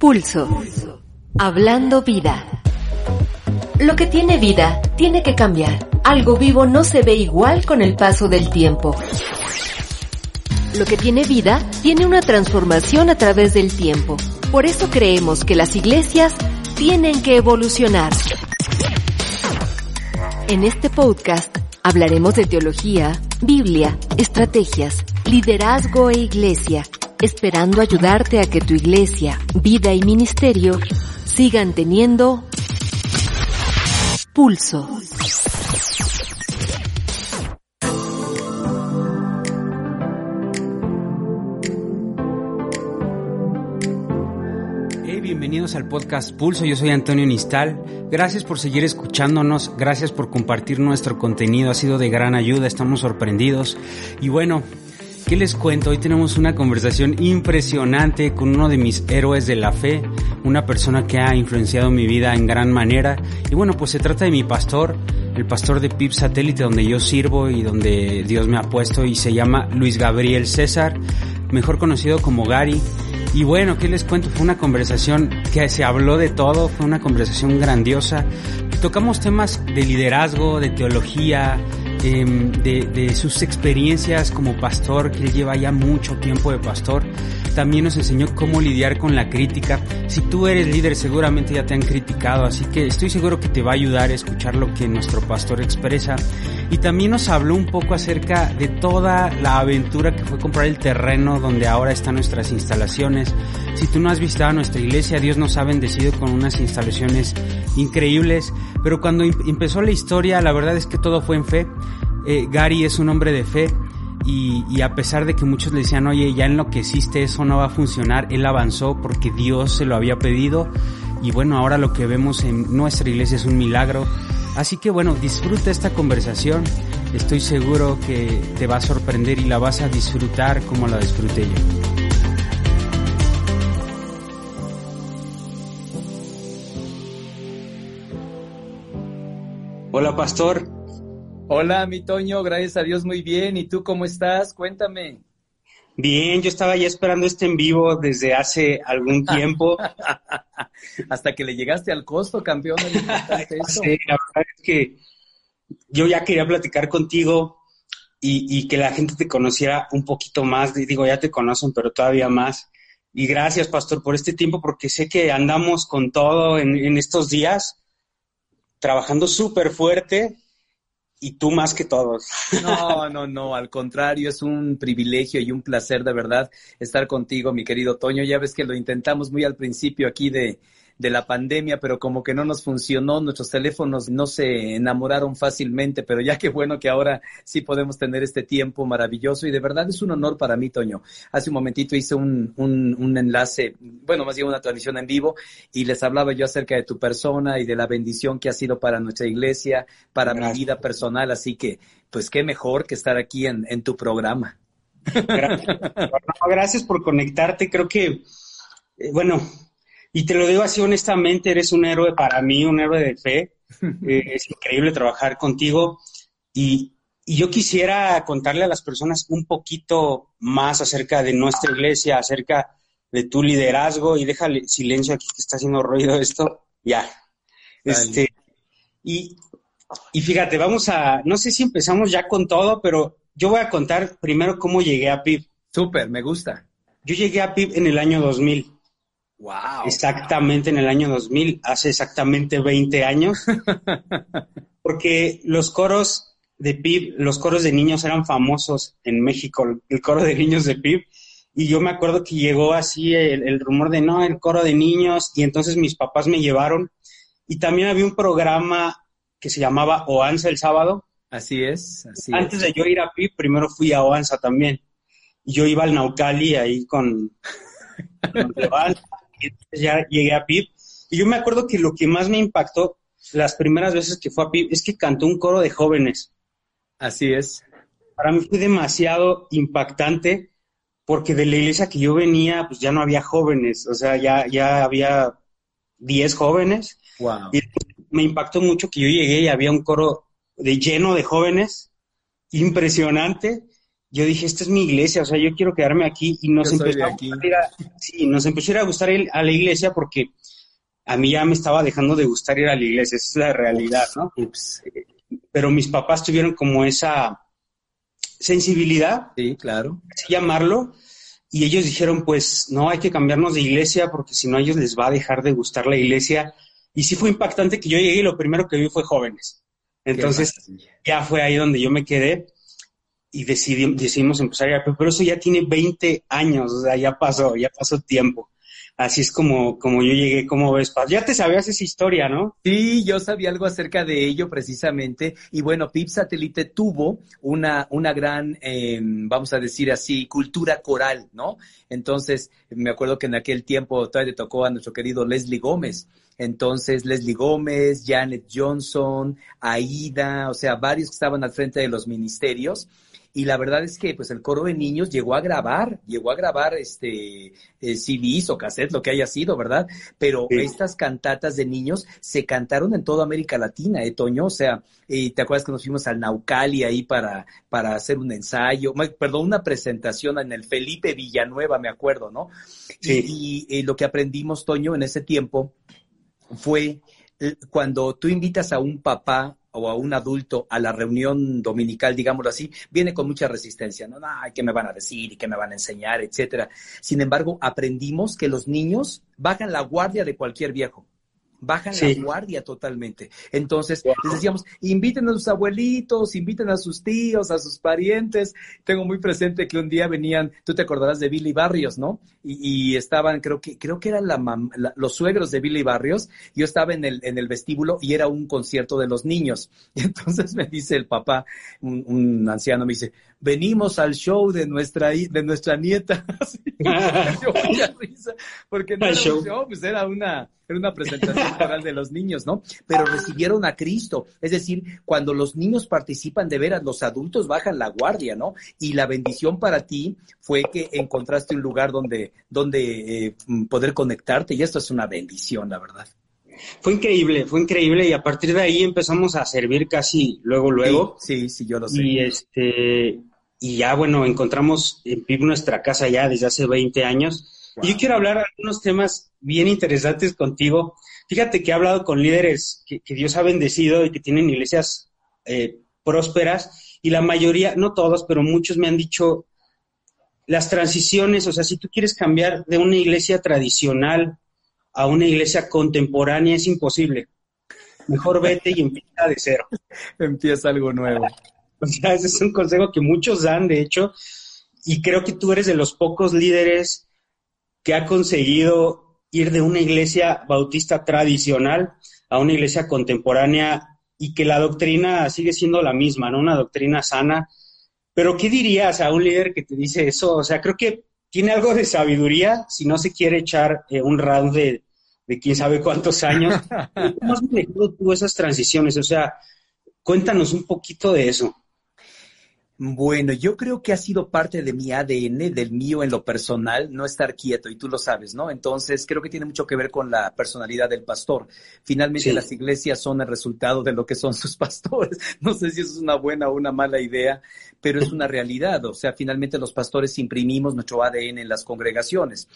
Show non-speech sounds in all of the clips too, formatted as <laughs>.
Pulso. Hablando vida. Lo que tiene vida tiene que cambiar. Algo vivo no se ve igual con el paso del tiempo. Lo que tiene vida tiene una transformación a través del tiempo. Por eso creemos que las iglesias tienen que evolucionar. En este podcast hablaremos de teología, Biblia, estrategias, liderazgo e iglesia, esperando ayudarte a que tu iglesia, vida y ministerio sigan teniendo pulso. bienvenidos al podcast Pulso, yo soy Antonio Nistal. Gracias por seguir escuchándonos, gracias por compartir nuestro contenido, ha sido de gran ayuda, estamos sorprendidos. Y bueno, ¿qué les cuento? Hoy tenemos una conversación impresionante con uno de mis héroes de la fe, una persona que ha influenciado mi vida en gran manera. Y bueno, pues se trata de mi pastor, el pastor de PIB Satélite donde yo sirvo y donde Dios me ha puesto y se llama Luis Gabriel César, mejor conocido como Gary. Y bueno, ¿qué les cuento? Fue una conversación que se habló de todo, fue una conversación grandiosa. Tocamos temas de liderazgo, de teología, em, de, de, sus experiencias como pastor, que él lleva ya mucho tiempo de pastor. También nos enseñó cómo lidiar con la crítica. Si tú eres líder, seguramente ya te han criticado, así que estoy seguro que te va a ayudar a escuchar lo que nuestro pastor expresa. Y también nos habló un poco acerca de toda la aventura que fue comprar el terreno donde ahora están nuestras instalaciones. Si tú no has visitado nuestra iglesia, Dios nos ha bendecido con unas instalaciones increíbles. Pero cuando empezó la historia, la verdad es que todo fue en fe. Eh, Gary es un hombre de fe. Y, y, a pesar de que muchos le decían, oye, ya en lo que existe eso no va a funcionar, él avanzó porque Dios se lo había pedido. Y bueno, ahora lo que vemos en nuestra iglesia es un milagro. Así que bueno, disfruta esta conversación. Estoy seguro que te va a sorprender y la vas a disfrutar como la disfruté yo. Hola, pastor. Hola, mi Toño, gracias a Dios muy bien. ¿Y tú cómo estás? Cuéntame. Bien, yo estaba ya esperando este en vivo desde hace algún <laughs> tiempo. Hasta que le llegaste al costo, campeón. <laughs> sí, la verdad es que yo ya quería platicar contigo y, y, que la gente te conociera un poquito más. Digo, ya te conocen, pero todavía más. Y gracias, pastor, por este tiempo, porque sé que andamos con todo en, en estos días, trabajando súper fuerte y tú más que todos. No, no, no, al contrario, es un privilegio y un placer de verdad estar contigo, mi querido Toño. Ya ves que lo intentamos muy al principio aquí de, de la pandemia, pero como que no nos funcionó, nuestros teléfonos no se enamoraron fácilmente, pero ya <laughs> que bueno que ahora sí podemos tener este tiempo maravilloso y de verdad es un honor para mí, Toño. Hace un momentito hice un, un, un enlace, bueno, más bien una transmisión en vivo y les hablaba yo acerca de tu persona y de la bendición que ha sido para nuestra iglesia, para mi vida personal, así que pues qué mejor que estar aquí en, en tu programa. Gracias. <laughs> Gracias por conectarte, creo que, eh, bueno, y te lo digo así honestamente, eres un héroe para mí, un héroe de fe. <laughs> Eh, es increíble trabajar contigo. Y, y, yo quisiera contarle a las personas un poquito más acerca de nuestra iglesia, acerca de tu liderazgo. Y déjale silencio aquí que está haciendo ruido esto. Ya. Este, y, y fíjate, vamos a, no sé si empezamos ya con todo, pero yo voy a contar primero cómo llegué a PIB. Súper, me gusta. Yo llegué a PIB en el año 2000. Wow. Exactamente en el año 2000, hace exactamente 20 años. <laughs> porque los coros de PIB, los coros de niños eran famosos en México, el coro de niños de PIB. Y yo me acuerdo que llegó así el, el rumor de no, el coro de niños, y entonces mis papás me llevaron. Y también había un programa que se llamaba Oanza el sábado. Así es. Así Antes es. de yo ir a PIB, primero fui a Oanza también. Y yo iba al Naucali ahí con, con <laughs> ya llegué a PIB. Y yo me acuerdo que lo que más me impactó las primeras veces que fue a PIB es que cantó un coro de jóvenes. Así es. Para mí fue demasiado impactante porque de la iglesia que yo venía, pues ya no había jóvenes, o sea, ya, ya había 10 jóvenes. Wow. Y me impactó mucho que yo llegué y había un coro de lleno de jóvenes, impresionante. Yo dije, esta es mi iglesia, o sea, yo quiero quedarme aquí y nos empezó a, sí, nos empezó a gustar ir a la iglesia porque a mí ya me estaba dejando de gustar ir a la iglesia, esa es la realidad, ¿no? Pero mis papás tuvieron como esa sensibilidad, sí, claro, así llamarlo, y ellos dijeron, pues no, hay que cambiarnos de iglesia porque si no a ellos les va a dejar de gustar la iglesia. Y sí fue impactante que yo llegué y lo primero que vi fue jóvenes. Entonces ya fue ahí donde yo me quedé y decidimos, decidimos empezar a ir pero eso ya tiene 20 años, o sea, ya pasó, ya pasó tiempo. Así es como, como yo llegué, como ves, ya te sabías esa historia, ¿no? Sí, yo sabía algo acerca de ello precisamente. Y bueno, PIP Satélite tuvo una, una gran, em, vamos a decir así, cultura coral, ¿no? Entonces, me acuerdo que en aquel tiempo todavía tocó a nuestro querido Leslie Gómez. Entonces, Leslie Gómez, Janet Johnson, Aida, o sea, varios que estaban al frente de los ministerios y la verdad es que pues el coro de niños llegó a grabar, llegó a grabar este eh, CDs o cassettes, lo que haya sido, ¿verdad? Pero estas cantatas de niños se cantaron en toda América Latina, ¿eh, Toño? O sea, eh, ¿te acuerdas que nos fuimos al Naucali ahí para, para hacer un ensayo, perdón, una presentación en el Felipe Villanueva, me acuerdo, ¿no? Sí. y lo que aprendimos, Toño, en ese tiempo fue eh, cuando tú invitas a un papá o a un adulto a la reunión dominical, digámoslo así, viene con mucha resistencia, ¿no? Ay, ¿qué me van a decir y qué me van a enseñar, etcétera? Sin embargo, aprendimos que los niños bajan la guardia de cualquier viejo bajan la guardia totalmente. Entonces, les decíamos, inviten a sus abuelitos, inviten a sus tíos, a sus parientes. Tengo muy presente que un día venían, tú te acordarás de Billy Barrios, ¿no? Y, estaban, creo que, creo que eran la, los suegros de Billy Barrios. Yo estaba en el, en el vestíbulo y era un concierto de los niños. Y <laughs> entonces me dice el papá, un, anciano, me dice, venimos al show de nuestra, de nuestra nieta. <laughs> <laughs> Risa, porque no era un show, pues era una, era una presentación coral de los niños, ¿no? Pero recibieron a Cristo. Es decir, cuando los niños participan de veras, los adultos bajan la guardia, ¿no? Y la bendición para ti fue que encontraste un lugar donde, donde eh, poder conectarte y esto es una bendición, la verdad. Fue increíble, fue increíble y a partir de ahí empezamos a servir casi luego, luego. Sí, sí, yo lo sé. Y este, y ya bueno, encontramos en PIB nuestra casa ya desde hace 20 años yo quiero hablar de algunos temas bien interesantes contigo. Fíjate que he hablado con líderes que, Dios ha bendecido y que tienen iglesias eh, prósperas y la mayoría, no todos, pero muchos me han dicho las transiciones, o sea, si tú quieres cambiar de una iglesia tradicional a una iglesia contemporánea es imposible. Mejor vete y empieza de cero. <laughs> empieza algo nuevo. <laughs> O sea, ese es un consejo que muchos dan, de hecho, y creo que tú eres de los pocos líderes que ha conseguido ir de una iglesia bautista tradicional a una iglesia contemporánea y que la doctrina sigue siendo la misma, ¿no? Una doctrina sana. Pero ¿qué dirías a un líder que te dice eso? O sea, creo que tiene algo de sabiduría si no se quiere echar eh, un round de, de quién sabe cuántos años. <laughs> ¿Cómo has manejado tú esas transiciones? O sea, cuéntanos un poquito de eso. Bueno, yo creo que ha sido parte de mi ADN, del mío en lo personal, no estar quieto, y tú lo sabes, ¿no? Entonces, creo que tiene mucho que ver con la personalidad del pastor. Finalmente, las iglesias son el resultado de lo que son <laughs> sus pastores. No sé si eso es una buena o una mala idea, pero es una realidad. O sea, finalmente los pastores imprimimos nuestro ADN en las congregaciones.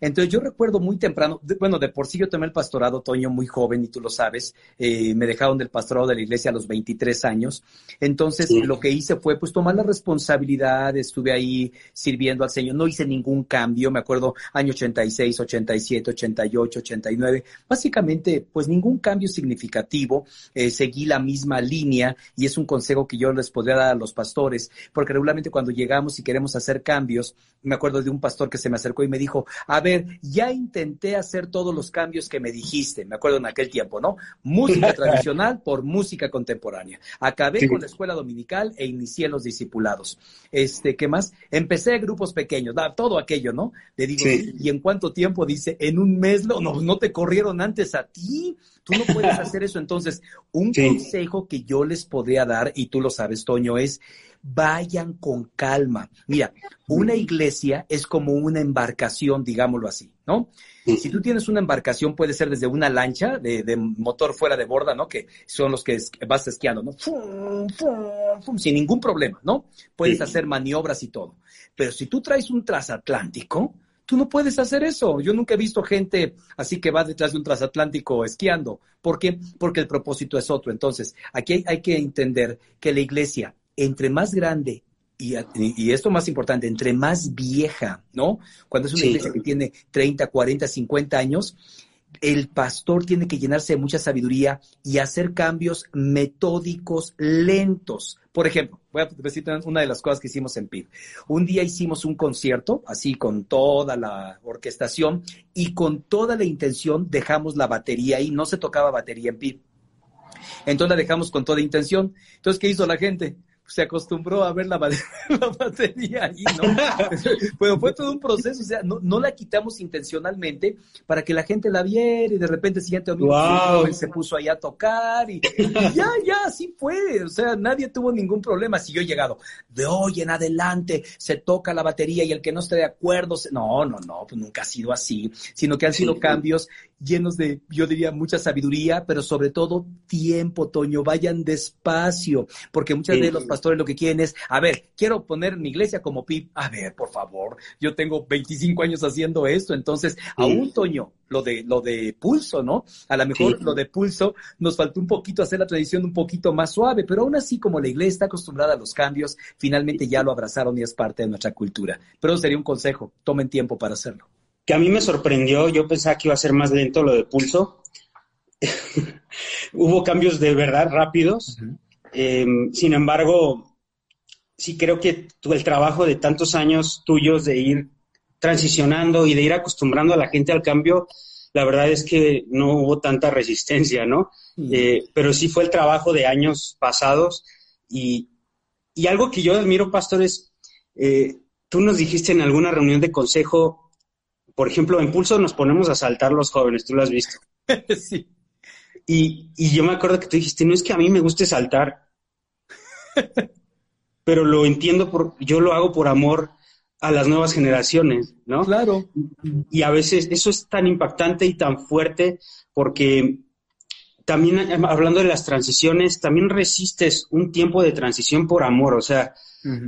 Entonces yo recuerdo muy temprano, bueno, de por sí yo tomé el pastorado, Toño, muy joven, y tú lo sabes, eh, me dejaron del pastorado de la iglesia a los 23 años. Entonces lo que hice fue pues tomar la responsabilidad, estuve ahí sirviendo al Señor, no hice ningún cambio, me acuerdo año 86, 87, 88, 89, básicamente pues ningún cambio significativo, eh, seguí la misma línea y es un consejo que yo les podría dar a los pastores, porque regularmente cuando llegamos y queremos hacer cambios, me acuerdo de un pastor que se me acercó y me dijo, a ver, ya intenté hacer todos los cambios que me dijiste, me acuerdo en aquel tiempo, ¿no? Música <laughs> tradicional por música contemporánea. Acabé con la escuela dominical e inicié los discipulados. Este, ¿qué más? Empecé grupos pequeños, todo aquello, ¿no? Le digo, ¿y en cuánto tiempo? Dice, en un mes, no, no te corrieron antes a ti. Tú no puedes <laughs> hacer eso. Entonces, un consejo que yo les podría dar, y tú lo sabes, Toño, es vayan con calma. Mira, una iglesia es como una embarcación, digámoslo así, ¿no? Si tú tienes una embarcación, puede ser desde una lancha de, motor fuera de borda, ¿no? Que son los que vas esquiando, ¿no? sin ningún problema, ¿no? Puedes hacer maniobras y todo. Pero si tú traes un transatlántico, Tú no puedes hacer eso. Yo nunca he visto gente así que va detrás de un transatlántico esquiando. ¿Por qué? Porque el propósito es otro. Entonces, aquí hay, que entender que la iglesia, entre más grande y, y, esto más importante, entre más vieja, ¿no? Cuando es una iglesia que tiene 30, 40, 50 años, el pastor tiene que llenarse de mucha sabiduría y hacer cambios metódicos lentos. Por ejemplo, voy a decir una de las cosas que hicimos en PIB. Un día hicimos un concierto, así con toda la orquestación y con toda la intención dejamos la batería ahí, no se tocaba batería en PIB. Entonces la dejamos con toda intención. Entonces, ¿qué hizo la gente? Se acostumbró a ver la, <laughs> batería ahí, ¿no? <laughs> Pero fue todo un proceso, o sea, no, no, la quitamos intencionalmente para que la gente la viera y de repente el siguiente domingo se puso ahí a tocar y, ya, ya, así fue, o sea, nadie tuvo ningún problema. Si yo he llegado, de hoy en adelante se toca la batería y el que no esté de acuerdo, no, no, no, pues nunca ha sido así, sino que han sido cambios llenos de, yo diría, mucha sabiduría, pero sobre todo tiempo, Toño, vayan despacio, porque muchas veces los pastores lo que quieren es, a ver, quiero poner mi iglesia como PIB, a ver, por favor, yo tengo 25 años haciendo esto, entonces, aún, Toño, lo de, lo de pulso, ¿no? A lo mejor lo de pulso nos faltó un poquito hacer la tradición un poquito más suave, pero aún así, como la iglesia está acostumbrada a los cambios, finalmente ya lo abrazaron y es parte de nuestra cultura. Pero sería un consejo, tomen tiempo para hacerlo que a mí me sorprendió, yo pensaba que iba a ser más lento lo de pulso. <laughs> Hubo cambios de verdad rápidos. Em, sin embargo, sí creo que el trabajo de tantos años tuyos de ir transicionando y de ir acostumbrando a la gente al cambio, la verdad es que no hubo tanta resistencia, ¿no? Eh, pero sí fue el trabajo de años pasados y, algo que yo admiro, Pastor, es, eh, tú nos dijiste en alguna reunión de consejo por ejemplo, en Pulso nos ponemos a saltar los jóvenes, tú lo has visto. <laughs> sí. Y, yo me acuerdo que tú dijiste, no es que a mí me guste saltar, <laughs> pero lo entiendo, por, yo lo hago por amor a las nuevas generaciones, ¿no? Claro. Y a veces eso es tan impactante y tan fuerte porque también hablando de las transiciones, también resistes un tiempo de transición por amor, o sea,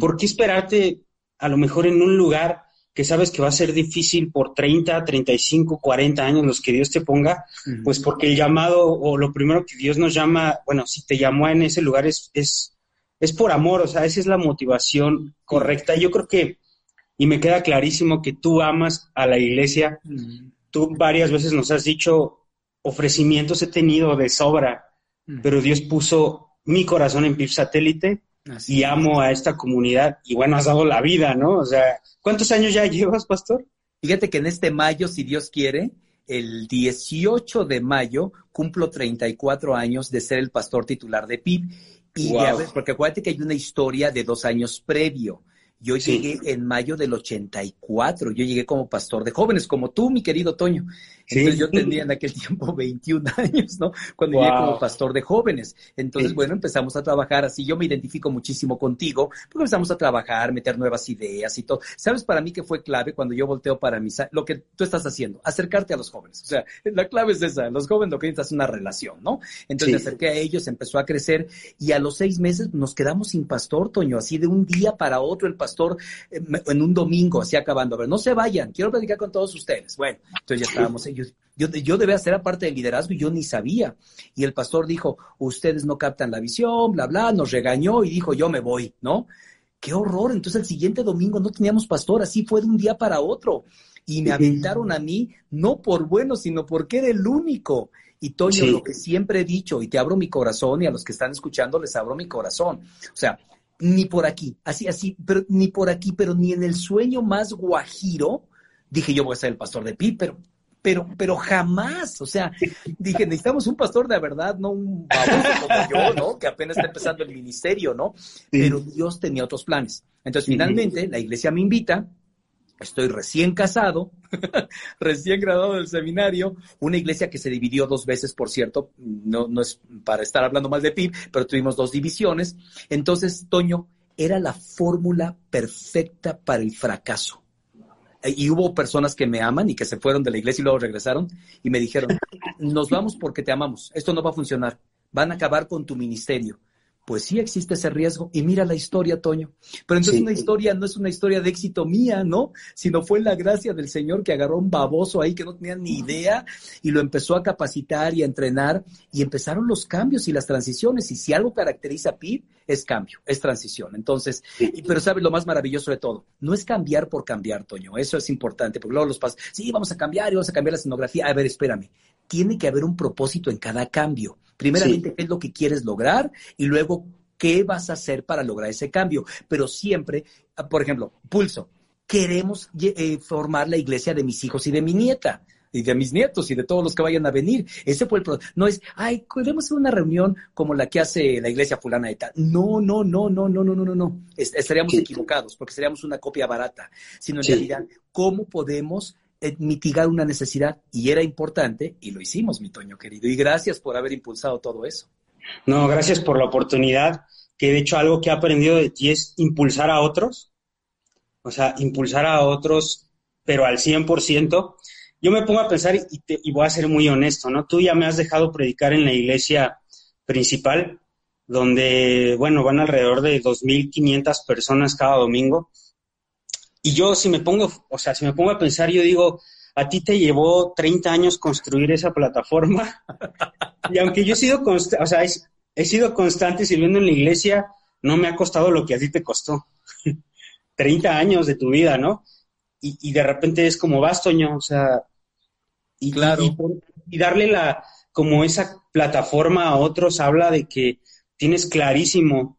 ¿por qué esperarte a lo mejor en un lugar que sabes que va a ser difícil por 30, 35, 40 años los que Dios te ponga, pues porque el llamado o lo primero que Dios nos llama, bueno, si te llamó en ese lugar es, es, es por amor, o sea, esa es la motivación correcta. Yo creo que, y me queda clarísimo que tú amas a la iglesia, tú varias veces nos has dicho, ofrecimientos he tenido de sobra, pero Dios puso mi corazón en PIP satélite y amo a esta comunidad y bueno, has dado la vida, ¿no? O sea, ¿cuántos años ya <laughs> llevas, pastor? Fíjate que en este mayo, si Dios quiere, el 18 de mayo cumplo 34 años de ser el pastor titular de PIB. Y porque acuérdate que hay una historia de dos años previo. Yo llegué en mayo del 84, yo llegué como pastor de jóvenes, como tú, mi querido Toño. Entonces yo tenía en aquel tiempo <laughs> 21 años, ¿no? Cuando llegué como pastor de jóvenes. Entonces, bueno, empezamos a trabajar así. Yo me identifico muchísimo contigo, porque empezamos a trabajar, meter nuevas ideas y todo. ¿Sabes para mí que fue clave cuando yo volteo para mí, lo que tú estás haciendo? Acercarte a los jóvenes. O sea, la clave es esa. Los jóvenes lo que necesitan es una relación, ¿no? Entonces me acerqué a ellos, empezó a crecer y a los seis meses nos quedamos sin pastor, Toño, así de un día para otro el pastor pastor eh, en un domingo, así acabando. A ver, no se vayan, quiero platicar con todos ustedes. Bueno, entonces ya estábamos, yo, yo, yo debía ser aparte del liderazgo y yo ni sabía. Y el pastor dijo, ustedes no captan la visión, bla, bla, nos regañó y dijo, yo me voy, ¿no? Qué horror. Entonces el siguiente domingo no teníamos pastor, así fue de un día para otro. Y me aventaron a mí, no por bueno, sino porque era el único. Y Toño, lo que siempre he dicho, y te abro mi corazón, y a los que están escuchando les abro mi corazón. O sea, ni por aquí, así, así, pero ni por aquí, pero ni en el sueño más guajiro, dije yo voy a ser el pastor de Pi, pero, pero, pero jamás, o sea, dije, necesitamos un pastor de verdad, no un baboso como yo, ¿no? Que apenas está empezando el ministerio, ¿no? Pero Dios tenía otros planes. Entonces, finalmente, la iglesia me invita, Estoy recién casado, <laughs> recién graduado del seminario, una iglesia que se dividió dos veces, por cierto, no, no es para estar hablando más de PIB, pero tuvimos dos divisiones. Entonces, Toño, era la fórmula perfecta para el fracaso. Y hubo personas que me aman y que se fueron de la iglesia y luego regresaron y me dijeron, nos vamos porque te amamos, esto no va a funcionar, van a acabar con tu ministerio pues sí existe ese riesgo. Y mira la historia, Toño. Pero entonces una historia no es una historia de éxito mía, ¿no? Sino fue la gracia del Señor que agarró un baboso ahí que no tenía ni idea y lo empezó a capacitar y a entrenar y empezaron los cambios y las transiciones. Y si algo caracteriza a PIB, es cambio, es transición. Entonces, pero sabes lo más maravilloso de todo, no es cambiar por cambiar, Toño. Eso es importante, porque luego los pasos, sí, vamos a cambiar y vamos a cambiar la escenografía. A ver, espérame. Tiene que haber un propósito en cada cambio. Primeramente, qué es lo que quieres lograr y luego qué vas a hacer para lograr ese cambio. Pero siempre, ah, por ejemplo, pulso. Queremos eh, formar la iglesia de mis hijos y de mi nieta y de mis nietos y de todos los que vayan a venir. Ese fue el problema. No es, ay, queremos hacer una reunión como la que hace la iglesia fulana de tal. No, no, no, no, no, no, no, no, no. estaríamos equivocados porque seríamos una copia barata. Sino en realidad, ¿cómo podemos mitigar una necesidad y era importante y lo hicimos, mi Toño querido. Y gracias por haber impulsado todo eso. No, gracias por la oportunidad, que de hecho algo que he aprendido de ti es impulsar a otros, o sea, impulsar a otros, pero al 100%. Yo me pongo a pensar y, y voy a ser muy honesto, ¿no? Tú ya me has dejado predicar en la iglesia principal, donde, bueno, van alrededor de 2.500 personas cada domingo y yo si me pongo, o sea, si me pongo a pensar, yo digo, a ti te llevó 30 años construir esa plataforma. y aunque yo he sido, o sea, he, sido constante sirviendo en la iglesia, no me ha costado lo que a ti te costó. <laughs> 30 años de tu vida, ¿no? Y, de repente es como vas, Toño, o sea, y, claro. y, darle la, como esa plataforma a otros habla de que tienes clarísimo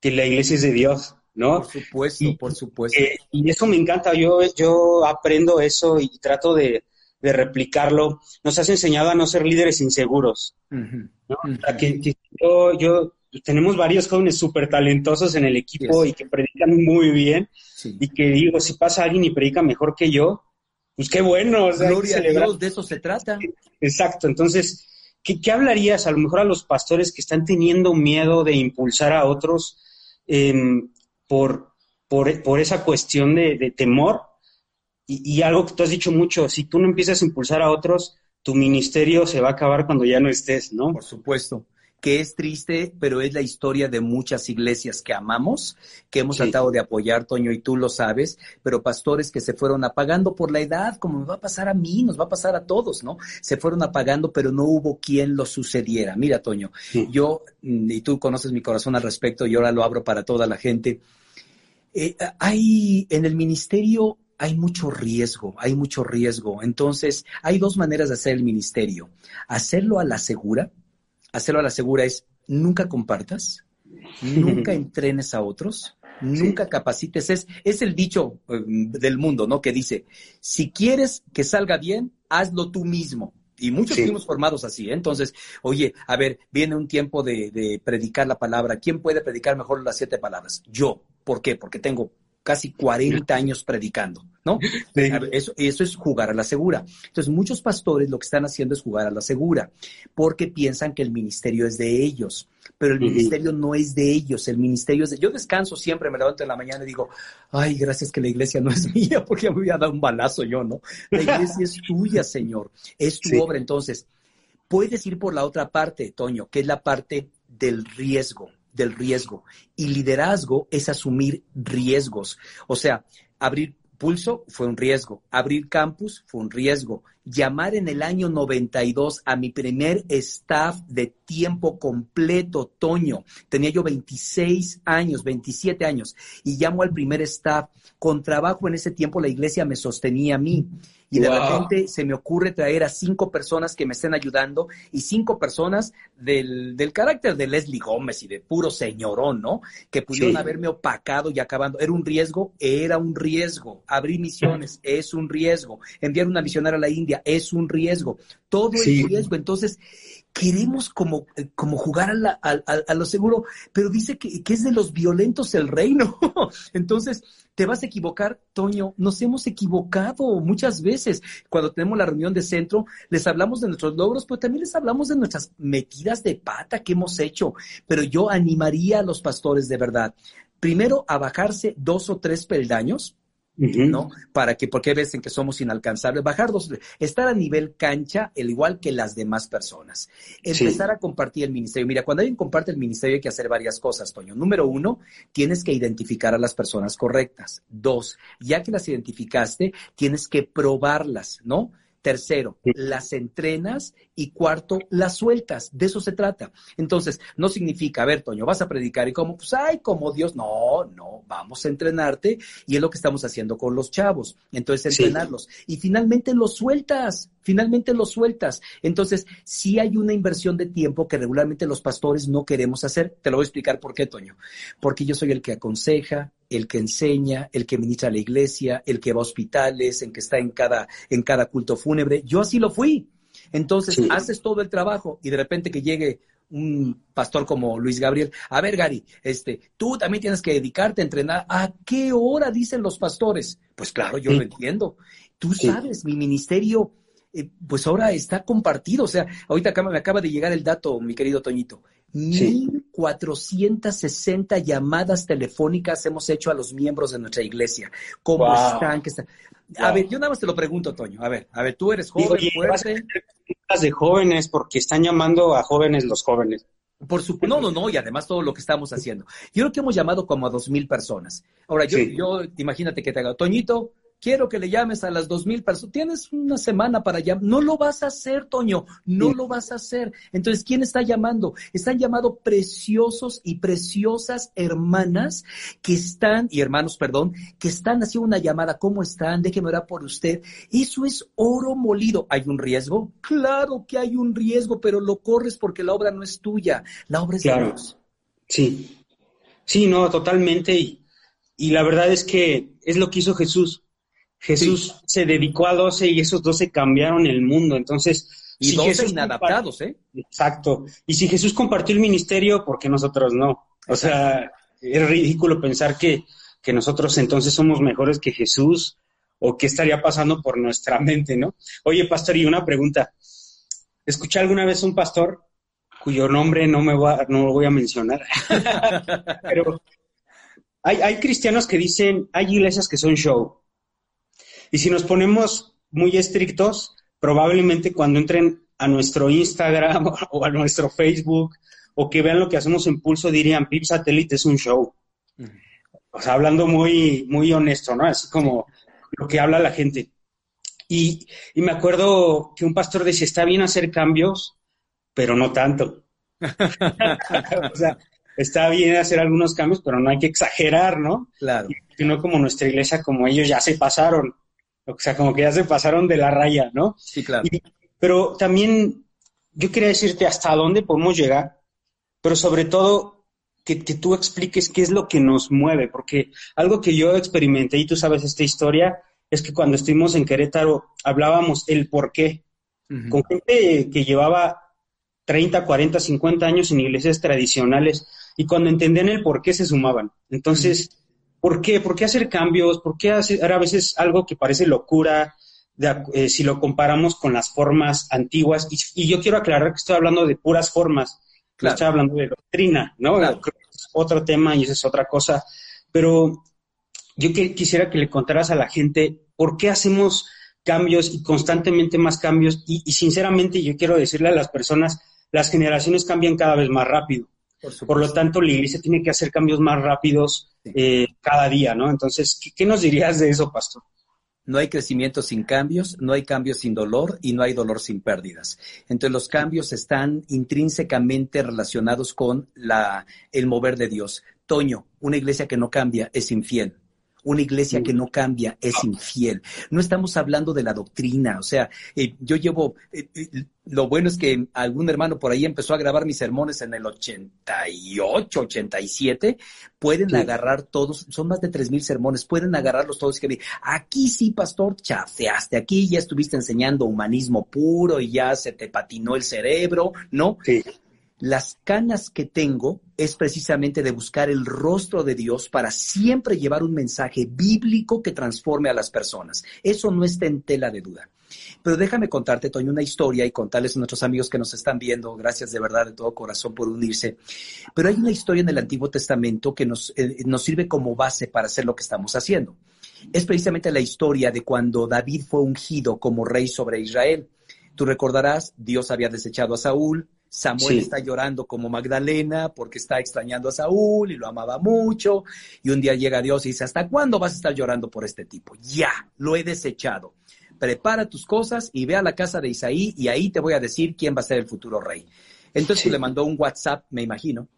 que la iglesia es de Dios. ¿No? Por supuesto, por supuesto. Eh, y eso me encanta, yo, yo aprendo eso y trato de, replicarlo. Nos has enseñado a no ser líderes inseguros, que, yo, tenemos varios jóvenes súper talentosos en el equipo y que predican muy bien y que digo, si pasa alguien y predica mejor que yo, pues qué bueno. Gloria a Dios, de eso se trata. Exacto, entonces, ¿qué, ¿qué, hablarías a lo mejor a los pastores que están teniendo miedo de impulsar a otros? Eh, por, por, esa cuestión de, temor. Y, algo que tú has dicho mucho, si tú no empiezas a impulsar a otros, tu ministerio se va a acabar cuando ya no estés, ¿no? Por supuesto que es triste, pero es la historia de muchas iglesias que amamos, que hemos tratado de apoyar, Toño, y tú lo sabes, pero pastores que se fueron apagando por la edad, como me va a pasar a mí, nos va a pasar a todos, ¿no? Se fueron apagando, pero no hubo quien lo sucediera. Mira, Toño, yo, mm, y tú conoces mi corazón al respecto, y ahora lo abro para toda la gente. Eh, hay en el ministerio hay mucho riesgo, hay mucho riesgo. Entonces, hay dos maneras de hacer el ministerio. Hacerlo a la segura, hacerlo a la segura es nunca compartas, nunca entrenes a otros, nunca capacites. Es, es el dicho eh, del mundo, ¿no? Que dice, si quieres que salga bien, hazlo tú mismo. Y muchos fuimos formados así. ¿eh? Entonces, oye, a ver, viene un tiempo de, de predicar la palabra. ¿Quién puede predicar mejor las siete palabras? Yo. ¿Por qué? Porque tengo casi 40 años predicando, ¿no? <laughs> Eso, eso es jugar a la segura. Entonces, muchos pastores lo que están haciendo es jugar a la segura, porque piensan que el ministerio es de ellos, pero el ministerio no es de ellos, el ministerio es de... Yo descanso siempre, me levanto en la mañana y digo, ay, gracias que la iglesia no es <laughs> mía, porque me voy a dar un balazo yo, ¿no? La iglesia es tuya, Señor, es tu obra. Entonces, puedes ir por la otra parte, Toño, que es la parte del riesgo del riesgo. Y liderazgo es asumir riesgos. O sea, abrir pulso fue un riesgo, abrir campus fue un riesgo, llamar en el año 92 a mi primer staff de tiempo completo, Toño. Tenía yo 26 años, 27 años, y llamo al primer staff. Con trabajo en ese tiempo la iglesia me sostenía a mí y de repente se me ocurre traer a cinco personas que me estén ayudando y cinco personas del, del carácter de Leslie Gómez y de puro señorón, ¿no? Que pudieron haberme opacado y acabando. ¿Era un riesgo? Era un riesgo. Abrir misiones <laughs> es un riesgo. Enviar una misionera a la India es un riesgo. Todo es riesgo. Entonces, queremos como, como jugar a, lo seguro, pero dice que, que, es de los violentos el reino. <laughs> Entonces, te vas a equivocar, Toño. Nos hemos equivocado muchas veces. Cuando tenemos la reunión de centro, les hablamos de nuestros logros, pero también les hablamos de nuestras metidas de pata que hemos hecho. Pero yo animaría a los pastores de verdad. primero a bajarse dos o tres peldaños, ¿no? Para que, porque ves en que somos inalcanzables, bajar dos, estar a nivel cancha, el igual que las demás personas. Empezar a compartir el ministerio. Mira, cuando alguien comparte el ministerio hay que hacer varias cosas, Toño. Número uno, tienes que identificar a las personas correctas. Dos, ya que las identificaste, tienes que probarlas, ¿no? Tercero, las entrenas y cuarto, las sueltas. De eso se trata. Entonces, no significa, a ver, Toño, vas a predicar y como, pues, ay, como Dios. No, no, vamos a entrenarte y es lo que estamos haciendo con los chavos. Entonces, entrenarlos. Y finalmente los sueltas, finalmente los sueltas. Entonces, sí hay una inversión de tiempo que regularmente los pastores no queremos hacer. Te lo voy a explicar por qué, Toño. Porque yo soy el que aconseja, el que enseña, el que ministra a la iglesia, el que va a hospitales, el que está en cada, en cada culto fúnebre. Yo así lo fui. Entonces, haces todo el trabajo y de repente que llegue un pastor como Luis Gabriel, a ver, Gary, este, tú también tienes que dedicarte a entrenar. ¿A qué hora dicen los pastores? Pues claro, yo lo entiendo. Tú sabes, mi ministerio, eh, pues ahora está compartido. O sea, ahorita me acaba de llegar el dato, mi querido Toñito. 1.460 llamadas telefónicas hemos hecho a los miembros de nuestra iglesia. ¿Cómo están? están? A ver, yo nada más te lo pregunto, Toño. A ver, a ver, tú eres joven, fuerte. de jóvenes porque están llamando a jóvenes los jóvenes. Por supuesto, no, no, no, y además todo lo que estamos haciendo. Yo creo que hemos llamado como a dos mil personas. Ahora, yo, yo, imagínate que te haga, Toñito, quiero que le llames a las dos mil personas. Tienes una semana para llamar. No lo vas a hacer, Toño. No lo vas a hacer. Entonces, ¿quién está llamando? Están llamando preciosos y preciosas hermanas que están, y hermanos, perdón, que están haciendo una llamada. ¿Cómo están? Déjeme orar por usted. Eso es oro molido. ¿Hay un riesgo? Claro que hay un riesgo, pero lo corres porque la obra no es tuya. La obra es de Dios. Sí. Sí, no, totalmente. Y, y la verdad es que es lo que hizo Jesús Jesús se dedicó a doce y esos doce cambiaron el mundo. Entonces, y si Jesús inadaptados, ¿eh? Exacto. Y si Jesús compartió el ministerio, ¿por qué nosotros no? O sea, es ridículo pensar que, que nosotros entonces somos mejores que Jesús o qué estaría pasando por nuestra <laughs> mente, ¿no? Oye, pastor, y una pregunta. Escuché alguna vez un pastor cuyo nombre no me va, no lo voy a mencionar, <laughs> pero hay, hay cristianos que dicen, hay iglesias que son show, y si nos ponemos muy estrictos, probablemente cuando entren a nuestro Instagram <laughs> o a nuestro Facebook o que vean lo que hacemos en Pulso dirían, Pip Satellite es un show. O sea, hablando muy, muy honesto, ¿no? Así como lo que habla la gente. Y, y, me acuerdo que un pastor decía, está bien hacer cambios, pero no tanto. <laughs> <laughs> o sea, está bien hacer algunos cambios, pero no hay que exagerar, ¿no? Claro. Y no como nuestra iglesia, como ellos ya se pasaron. O sea, como que ya se pasaron de la raya, ¿no? Sí, claro. pero también yo quería decirte hasta dónde podemos llegar, pero sobre todo que, que, tú expliques qué es lo que nos mueve, porque algo que yo experimenté, y tú sabes esta historia, es que cuando estuvimos en Querétaro hablábamos el por qué, con gente que llevaba 30, 40, 50 años en iglesias tradicionales, y cuando entendían el por qué se sumaban. Entonces, ¿Por qué? ¿Por qué hacer cambios? ¿Por qué hacer a veces algo que parece locura eh, si lo comparamos con las formas antiguas? Y, yo quiero aclarar que estoy hablando de puras formas, no estoy hablando de doctrina, ¿no? Es otro tema y esa es otra cosa. Pero yo quisiera que le contaras a la gente por qué hacemos cambios y constantemente más cambios. y sinceramente yo quiero decirle a las personas, las generaciones cambian cada vez más rápido. Por, lo tanto, la iglesia tiene que hacer cambios más rápidos eh, cada día, ¿no? Entonces, ¿qué, nos dirías de eso, pastor? No hay crecimiento sin cambios, no hay cambios sin dolor y no hay dolor sin pérdidas. Entonces los cambios están intrínsecamente relacionados con la, el mover de Dios. Toño, una iglesia que no cambia es infiel. Una iglesia que no cambia es infiel. No estamos hablando de la doctrina. O sea, eh, yo llevo, eh, eh, lo bueno es que algún hermano por ahí empezó a grabar mis sermones en el 88, 87. Pueden agarrar todos, son más de tres mil sermones, pueden agarrarlos todos y que aquí sí, pastor, chafeaste, aquí ya estuviste enseñando humanismo puro y ya se te patinó el cerebro, ¿no? Sí las canas que tengo es precisamente de buscar el rostro de Dios para siempre llevar un mensaje bíblico que transforme a las personas. Eso no está en tela de duda. Pero déjame contarte, Toño, una historia y contarles a nuestros amigos que nos están viendo, gracias de verdad de todo corazón por unirse. Pero hay una historia en el Antiguo Testamento que nos, eh, nos sirve como base para hacer lo que estamos haciendo. Es precisamente la historia de cuando David fue ungido como rey sobre Israel. Tú recordarás, Dios había desechado a Saúl, Samuel está llorando como Magdalena porque está extrañando a Saúl y lo amaba mucho. Y un día llega Dios y dice, ¿hasta cuándo vas a estar llorando por este tipo? Ya, lo he desechado. Prepara tus cosas y ve a la casa de Isaí y ahí te voy a decir quién va a ser el futuro rey. Entonces le mandó un WhatsApp, me imagino,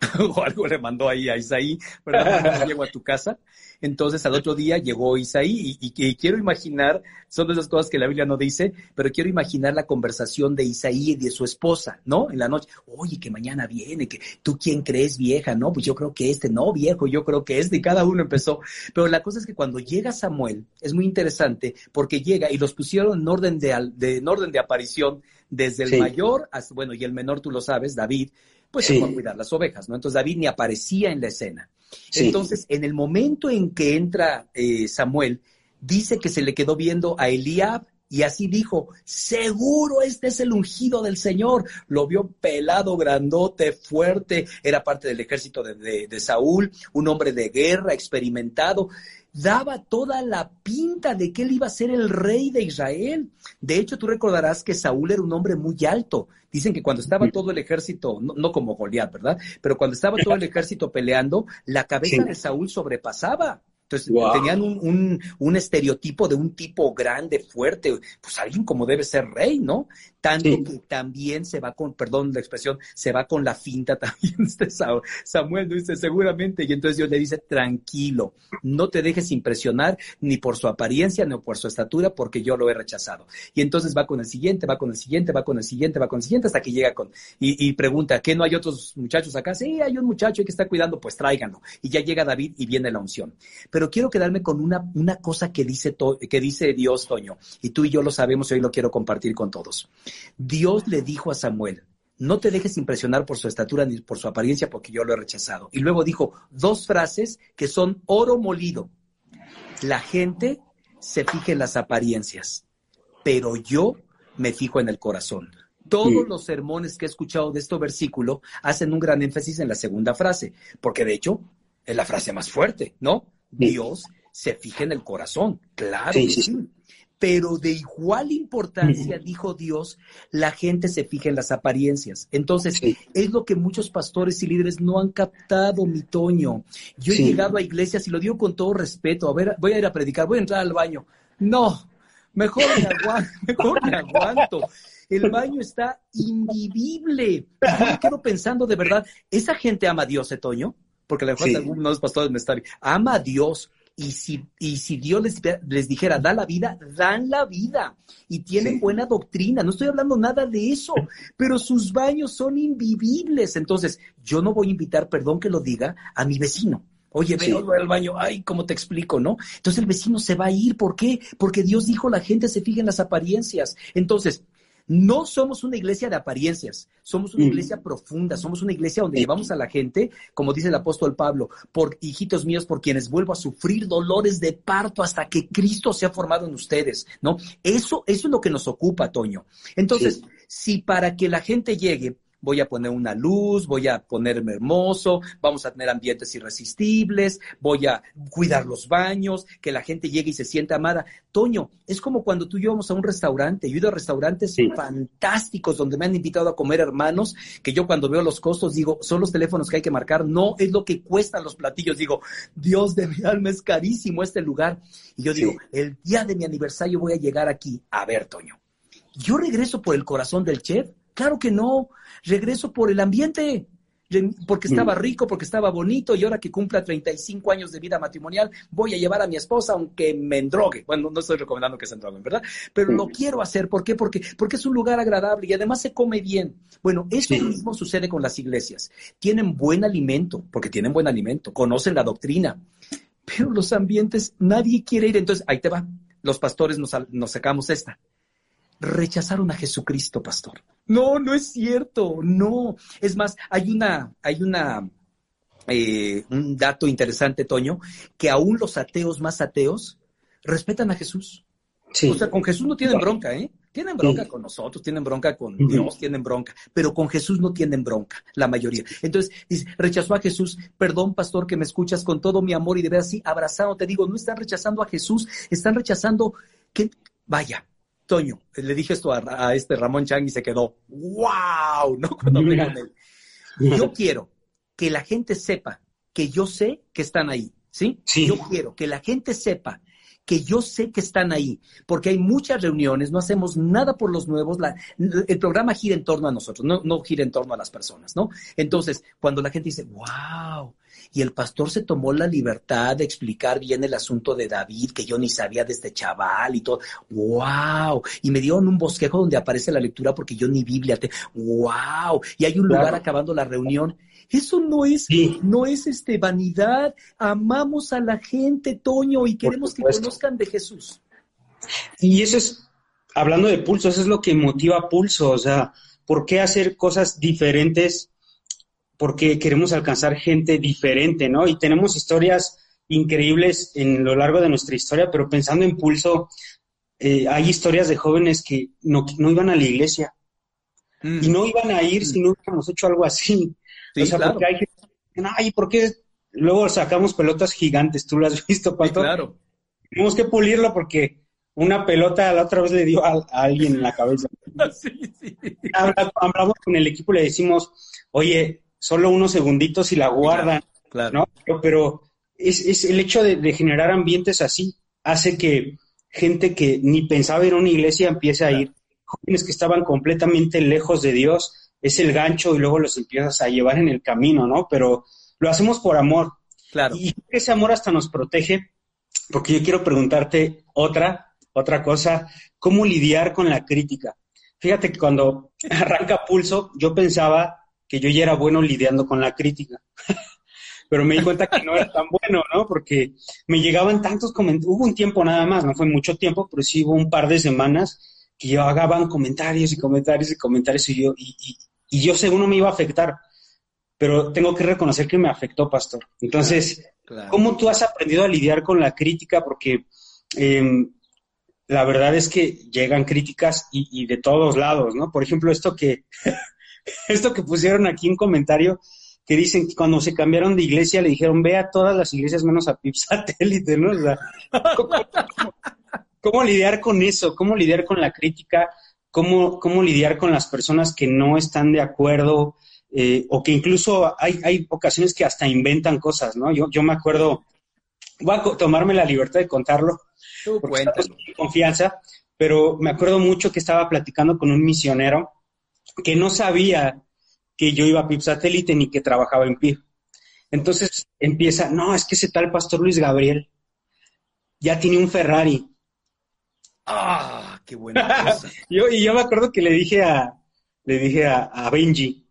<laughs> o algo le mandó ahí a Isaí, ¿verdad? Llego a tu casa. Entonces al otro día llegó Isaí y, y, quiero imaginar, son de esas cosas que la Biblia no dice, pero quiero imaginar la conversación de Isaí y de su esposa, ¿no? En la noche, oye, que mañana viene, que tú quién crees vieja, ¿no? Pues yo creo que este, no viejo, yo creo que este, y cada uno empezó. Pero la cosa es que cuando llega Samuel, es muy interesante porque llega y los pusieron en orden de, de en orden de aparición desde el mayor hasta, bueno, y el menor tú lo sabes, David, pues se fue a cuidar las ovejas, ¿no? Entonces David ni aparecía en la escena. Entonces, en el momento en que entra eh, Samuel, dice que se le quedó viendo a Eliab y así dijo, seguro este es el ungido del Señor. Lo vio pelado, grandote, fuerte, era parte del ejército de, de Saúl, un hombre de guerra, experimentado daba toda la pinta de que él iba a ser el rey de Israel. De hecho, tú recordarás que Saúl era un hombre muy alto. Dicen que cuando estaba todo el ejército, no, como Goliat, ¿verdad? Pero cuando estaba todo el <laughs> ejército peleando, la cabeza de Saúl sobrepasaba. Entonces tenían un, un, estereotipo de un tipo grande, fuerte, pues alguien como debe ser rey, ¿no? Tanto que también se va con, perdón la expresión, se va con la finta <laughs> también este Samuel, dice seguramente, y entonces Dios le dice, tranquilo, no te dejes impresionar ni por su apariencia ni por su estatura, porque yo lo he rechazado. Y entonces va con el siguiente, va con el siguiente, va con el siguiente, va con el siguiente, hasta que llega con, y, y pregunta, ¿qué no hay otros muchachos acá? Sí, hay un muchacho que está cuidando, pues tráiganlo. Y ya llega David y viene la unción. Pero quiero quedarme con una, una cosa que dice, que dice Dios, Toño, y tú y yo lo sabemos y hoy lo quiero compartir con todos. Dios le dijo a Samuel, no te dejes impresionar por su estatura ni por su apariencia porque yo lo he rechazado. Y luego dijo dos frases que son oro molido. La gente se fija en las apariencias, pero yo me fijo en el corazón. Todos los sermones que he escuchado de este versículo hacen un gran énfasis en la segunda frase, porque de hecho es la frase más fuerte, ¿no? Dios se fija en el corazón, claro. Sí, Pero de igual importancia, dijo Dios, la gente se fija en las apariencias. Entonces, es lo que muchos pastores y líderes no han captado, mi Toño. Yo he llegado a iglesias y lo digo con todo respeto. A ver, voy a ir a predicar, voy a entrar al baño. No, mejor me aguanto, <laughs> mejor me aguanto. El baño está invivible. Yo me quedo pensando de verdad, ¿esa gente ama a Dios, ¿eh, Toño? porque le falta algunos pastores me están, ama a Dios. Y si, y si Dios les, les, dijera, da la vida, dan la vida. Y tienen buena doctrina. No estoy hablando nada de eso, <laughs> pero sus baños son invivibles. Entonces, yo no voy a invitar, perdón que lo diga, a mi vecino. Oye, ven al baño, ay, ¿cómo te explico, no? Entonces el vecino se va a ir, ¿por qué? Porque Dios dijo, la gente se fija en las apariencias. Entonces, no somos una iglesia de apariencias, somos una mm. iglesia profunda, somos una iglesia donde llevamos a la gente, como dice el apóstol Pablo, por hijitos míos, por quienes vuelvo a sufrir dolores de parto hasta que Cristo sea formado en ustedes, ¿no? Eso, eso es lo que nos ocupa, Toño. Entonces, si para que la gente llegue voy a poner una luz, voy a ponerme hermoso, vamos a tener ambientes irresistibles, voy a cuidar los baños, que la gente llegue y se sienta amada. Toño, es como cuando tú y yo vamos a un restaurante. Yo he ido a restaurantes fantásticos donde me han invitado a comer hermanos, que yo cuando veo los costos digo, son los teléfonos que hay que marcar, no es lo que cuestan los platillos. Digo, Dios de mi alma es carísimo este lugar. Y yo digo, el día de mi aniversario voy a llegar aquí. A ver, Toño, yo regreso por el corazón del chef Claro que no. Regreso por el ambiente, porque estaba mm. rico, porque estaba bonito, y ahora que cumpla 35 años de vida matrimonial, voy a llevar a mi esposa aunque me endrogue. Bueno, no estoy recomendando que se endroguen, ¿verdad? Pero lo mm. quiero hacer. ¿Por qué? Porque, porque es un lugar agradable y además se come bien. Bueno, eso mismo sucede con las iglesias. Tienen buen alimento, porque tienen buen alimento, conocen la doctrina, pero los ambientes, nadie quiere ir. Entonces, ahí te va. Los pastores nos, nos sacamos esta rechazaron a Jesucristo, pastor. No, no es cierto, no. Es más, hay una, hay una, eh, un dato interesante, Toño, que aún los ateos más ateos respetan a Jesús. O sea, con Jesús no tienen bronca, ¿eh? Tienen bronca con nosotros, tienen bronca con Dios, tienen bronca, pero con Jesús no tienen bronca, la mayoría. Entonces, dice, rechazó a Jesús, perdón, pastor, que me escuchas con todo mi amor y de ver así, abrazado, te digo, no están rechazando a Jesús, están rechazando que, vaya, Toño, le dije esto a, este Ramón Chang y se quedó, wow, ¿no? Cuando me gané. Yo quiero que la gente sepa que yo sé que están ahí, ¿sí? ¿sí? Yo quiero que la gente sepa que yo sé que están ahí, porque hay muchas reuniones, no hacemos nada por los nuevos, el programa gira en torno a nosotros, no, no gira en torno a las personas, ¿no? Entonces, cuando la gente dice, wow, y el pastor se tomó la libertad de explicar bien el asunto de David, que yo ni sabía de este chaval y todo, wow, y me dieron un bosquejo donde aparece la lectura porque yo ni Biblia, te, wow, y hay un lugar acabando la reunión eso no es, no es este vanidad. Amamos a la gente, Toño, y queremos que conozcan de Jesús. Y eso es, hablando de pulso, eso es lo que motiva pulso. O sea, ¿por qué hacer cosas diferentes? Porque queremos alcanzar gente diferente, ¿no? Y tenemos historias increíbles en lo largo de nuestra historia, pero pensando en pulso, eh, hay historias de jóvenes que no, iban a la iglesia. Y no iban a ir si no hubiéramos hecho algo así o sea, porque hay gente ay, ¿por qué? Luego sacamos pelotas gigantes, tú lo has visto, Pato. claro. Tenemos que pulirlo porque una pelota la otra vez le dio a, alguien en la cabeza. <laughs> sí, sí. Hablamos con el equipo y le decimos, oye, solo unos segunditos y la guardan, claro, ¿no? Pero, es, es, el hecho de, generar ambientes así hace que gente que ni pensaba ir a una iglesia empiece a ir, jóvenes que estaban completamente lejos de Dios, es el gancho y luego los empiezas a llevar en el camino, ¿no? Pero lo hacemos por amor. Claro. Y ese amor hasta nos protege, porque yo quiero preguntarte otra, otra cosa, ¿cómo lidiar con la crítica? Fíjate que cuando <laughs> arranca pulso, yo pensaba que yo ya era bueno lidiando con la crítica. <laughs> pero me di cuenta que no era tan bueno, ¿no? Porque me llegaban tantos comentarios, hubo un tiempo nada más, no fue mucho tiempo, pero sí hubo un par de semanas que llegaban comentarios y comentarios y comentarios y yo, y, y yo según no me iba a afectar, pero tengo que reconocer que me afectó, pastor. Entonces, ¿cómo tú has aprendido a lidiar con la crítica? Porque em, la verdad es que llegan críticas y, de todos lados, ¿no? Por ejemplo, esto que, <laughs> <laughs> esto que pusieron aquí en comentario, que dicen que cuando se cambiaron de iglesia le dijeron, ve a todas las iglesias menos a Pip <laughs> Satélite, ¿no? ¿cómo, lidiar con eso? ¿Cómo lidiar con la crítica? cómo, cómo lidiar con las personas que no están de acuerdo eh, o que incluso hay, hay ocasiones que hasta inventan cosas, ¿no? Yo, yo me acuerdo, voy a tomarme la libertad de contarlo, porque confianza, pero me acuerdo mucho que estaba platicando con un misionero que no sabía que yo iba a PIP Satélite ni que trabajaba en PIP. Entonces empieza, no, es que ese tal pastor Luis Gabriel ya tiene un Ferrari. Ah, qué buena cosa. <laughs> yo, y yo me acuerdo que le dije a, le dije a, Benji,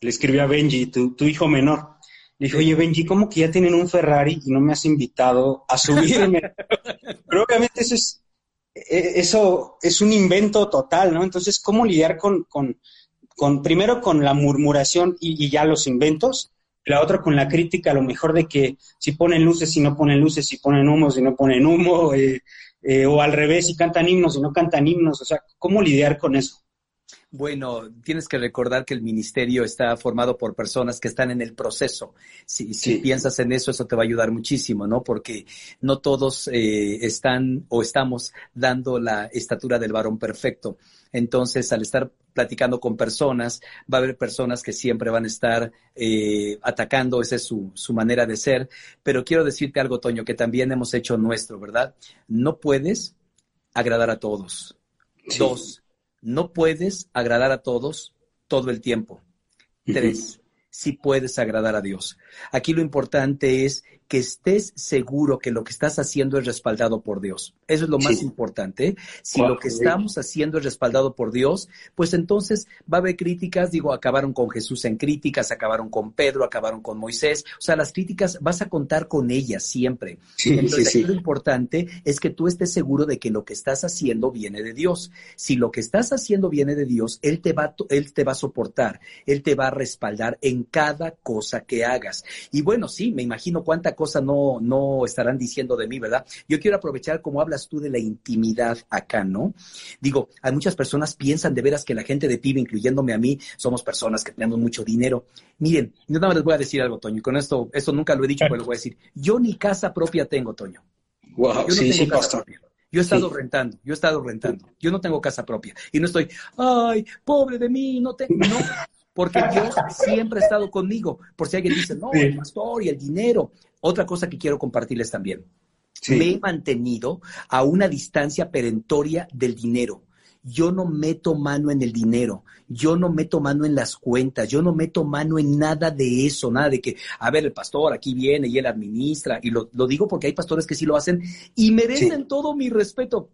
le escribí a Benji, tu, tu hijo menor. Le dije, oye, Benji, ¿cómo que ya tienen un Ferrari y no me has invitado a subirme? <laughs> Pero obviamente eso es, e, eso es un invento total, ¿no? Entonces, ¿cómo lidiar con, con, con primero con la murmuración y, ya los inventos? La otra con la crítica, a lo mejor de que si ponen luces, y no ponen luces, si ponen humo, si no ponen humo, eh, eh, o al revés, si cantan himnos y no cantan himnos, o sea, ¿cómo lidiar con eso? Bueno, tienes que recordar que el ministerio está formado por personas que están en el proceso. Si, piensas en eso, eso te va a ayudar muchísimo, ¿no? Porque no todos eh, están o estamos dando la estatura del varón perfecto. Entonces, al estar platicando con personas, va a haber personas que siempre van a estar eh, atacando, esa es su, su manera de ser. Pero quiero decirte algo, Toño, que también hemos hecho nuestro, ¿verdad? No puedes agradar a todos. Dos, no puedes agradar a todos todo el tiempo. Tres, si puedes agradar a Dios. Aquí lo importante es que estés seguro que lo que estás haciendo es respaldado por Dios. Eso es lo más importante. Si lo que estamos haciendo es respaldado por Dios, pues entonces va a haber críticas, digo, acabaron con Jesús en críticas, acabaron con Pedro, acabaron con Moisés. O sea, las críticas vas a contar con ellas siempre. entonces, aquí lo importante es que tú estés seguro de que lo que estás haciendo viene de Dios. Si lo que estás haciendo viene de Dios, Él te va, él te va a soportar, Él te va a respaldar en cada cosa que hagas. Y bueno, sí, me imagino cuánta cosa no, no estarán diciendo de mí, ¿verdad? Yo quiero aprovechar como hablas tú de la intimidad acá, ¿no? Digo, hay muchas personas piensan de veras que la gente de PIB, incluyéndome a mí, somos personas que tenemos mucho dinero. Miren, yo nada más les voy a decir algo, Toño, y con esto, esto nunca lo he dicho, pero lo voy a decir. Yo ni casa propia tengo, Toño. Wow, yo sí, sí, pastor. Yo he estado rentando, yo he estado rentando. Yo no tengo casa propia. Y no estoy, ay, pobre de mí, no tengo. No, porque Dios siempre ha estado conmigo. Por si alguien dice, no, el pastor y el dinero. Otra cosa que quiero compartirles también. Me he mantenido a una distancia perentoria del dinero. Yo no meto mano en el dinero, yo no meto mano en las cuentas, yo no meto mano en nada de eso, nada de que, a ver, el pastor aquí viene y él administra, y lo, digo porque hay pastores que sí lo hacen y merecen todo mi respeto,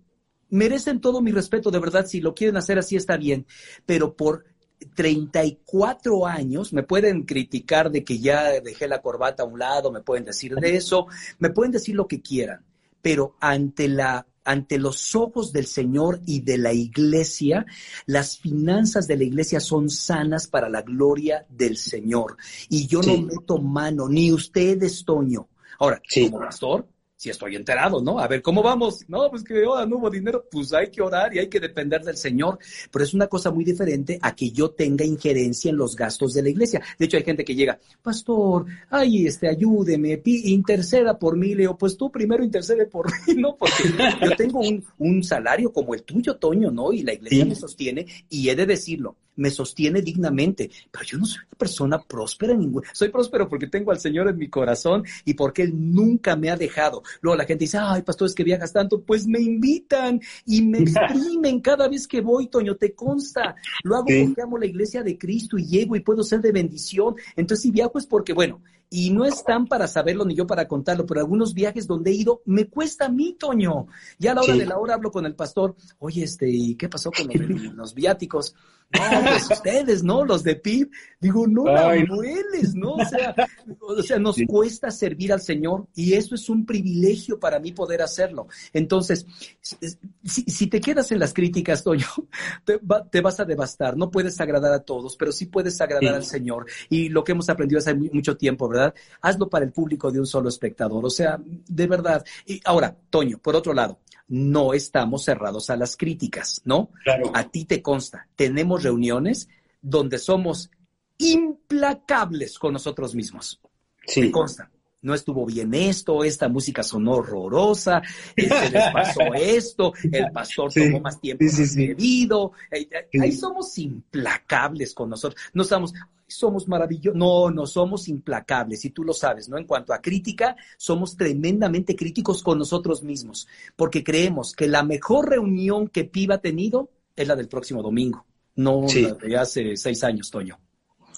merecen todo mi respeto, de verdad, si lo quieren hacer así está bien, pero por 34 años, me pueden criticar de que ya dejé la corbata a un lado, me pueden decir de eso, me pueden decir lo que quieran, pero ante la ante los ojos del Señor y de la iglesia, las finanzas de la iglesia son sanas para la gloria del Señor. Y yo no meto mano, ni ustedes, Toño. Ahora, como pastor, si estoy enterado, ¿no? A ver, ¿cómo vamos? No, pues que ahora no hubo dinero, pues hay que orar y hay que depender del Señor. Pero es una cosa muy diferente a que yo tenga injerencia en los gastos de la iglesia. De hecho, hay gente que llega, pastor, ay, este, ayúdeme, interceda por mí. Leo, pues tú primero intercede por mí, <laughs> ¿no? Porque yo tengo un, un salario como el tuyo, Toño, ¿no? Y la iglesia me sostiene y he de decirlo, me sostiene dignamente, pero yo no soy una persona próspera ninguna. Soy próspero porque tengo al Señor en mi corazón y porque Él nunca me ha dejado. Luego la gente dice, ay, pastor, es que viajas tanto. Pues me invitan y me <laughs> exprimen cada vez que voy, Toño, te consta. Lo hago porque amo la iglesia de Cristo y llego y puedo ser de bendición. Entonces, si viajo es porque, bueno, y no están para saberlo ni yo para contarlo, pero algunos viajes donde he ido me cuesta a mí, Toño. Ya a la hora de la hora hablo con el pastor, oye, este, ¿y qué pasó con los viáticos? No, pues <laughs> ustedes, ¿no? Los de PIB. Digo, no la mueles, ¿no? O sea, <laughs> o sea nos cuesta servir al Señor y eso es un privilegio para mí poder hacerlo. Entonces, si, te quedas en las críticas, Toño, <laughs> te, te, vas a devastar. No puedes agradar a todos, pero sí puedes agradar al Señor. Y lo que hemos aprendido hace mucho tiempo, ¿verdad? Hazlo para el público de un solo espectador. O sea, de verdad. Y ahora, Toño, por otro lado, no estamos cerrados a las críticas, ¿no? Claro. A ti te consta, tenemos reuniones donde somos implacables con nosotros mismos. Sí. Te consta. No estuvo bien esto, esta música sonó horrorosa, se les pasó <laughs> esto, el pastor tomó más tiempo debido. Ahí somos implacables con nosotros. No estamos, somos maravillosos. No, no somos implacables, y tú lo sabes, ¿no? En cuanto a crítica, somos tremendamente críticos con nosotros mismos, porque creemos que la mejor reunión que PIB ha tenido es la del próximo domingo, no la de hace seis años, Toño.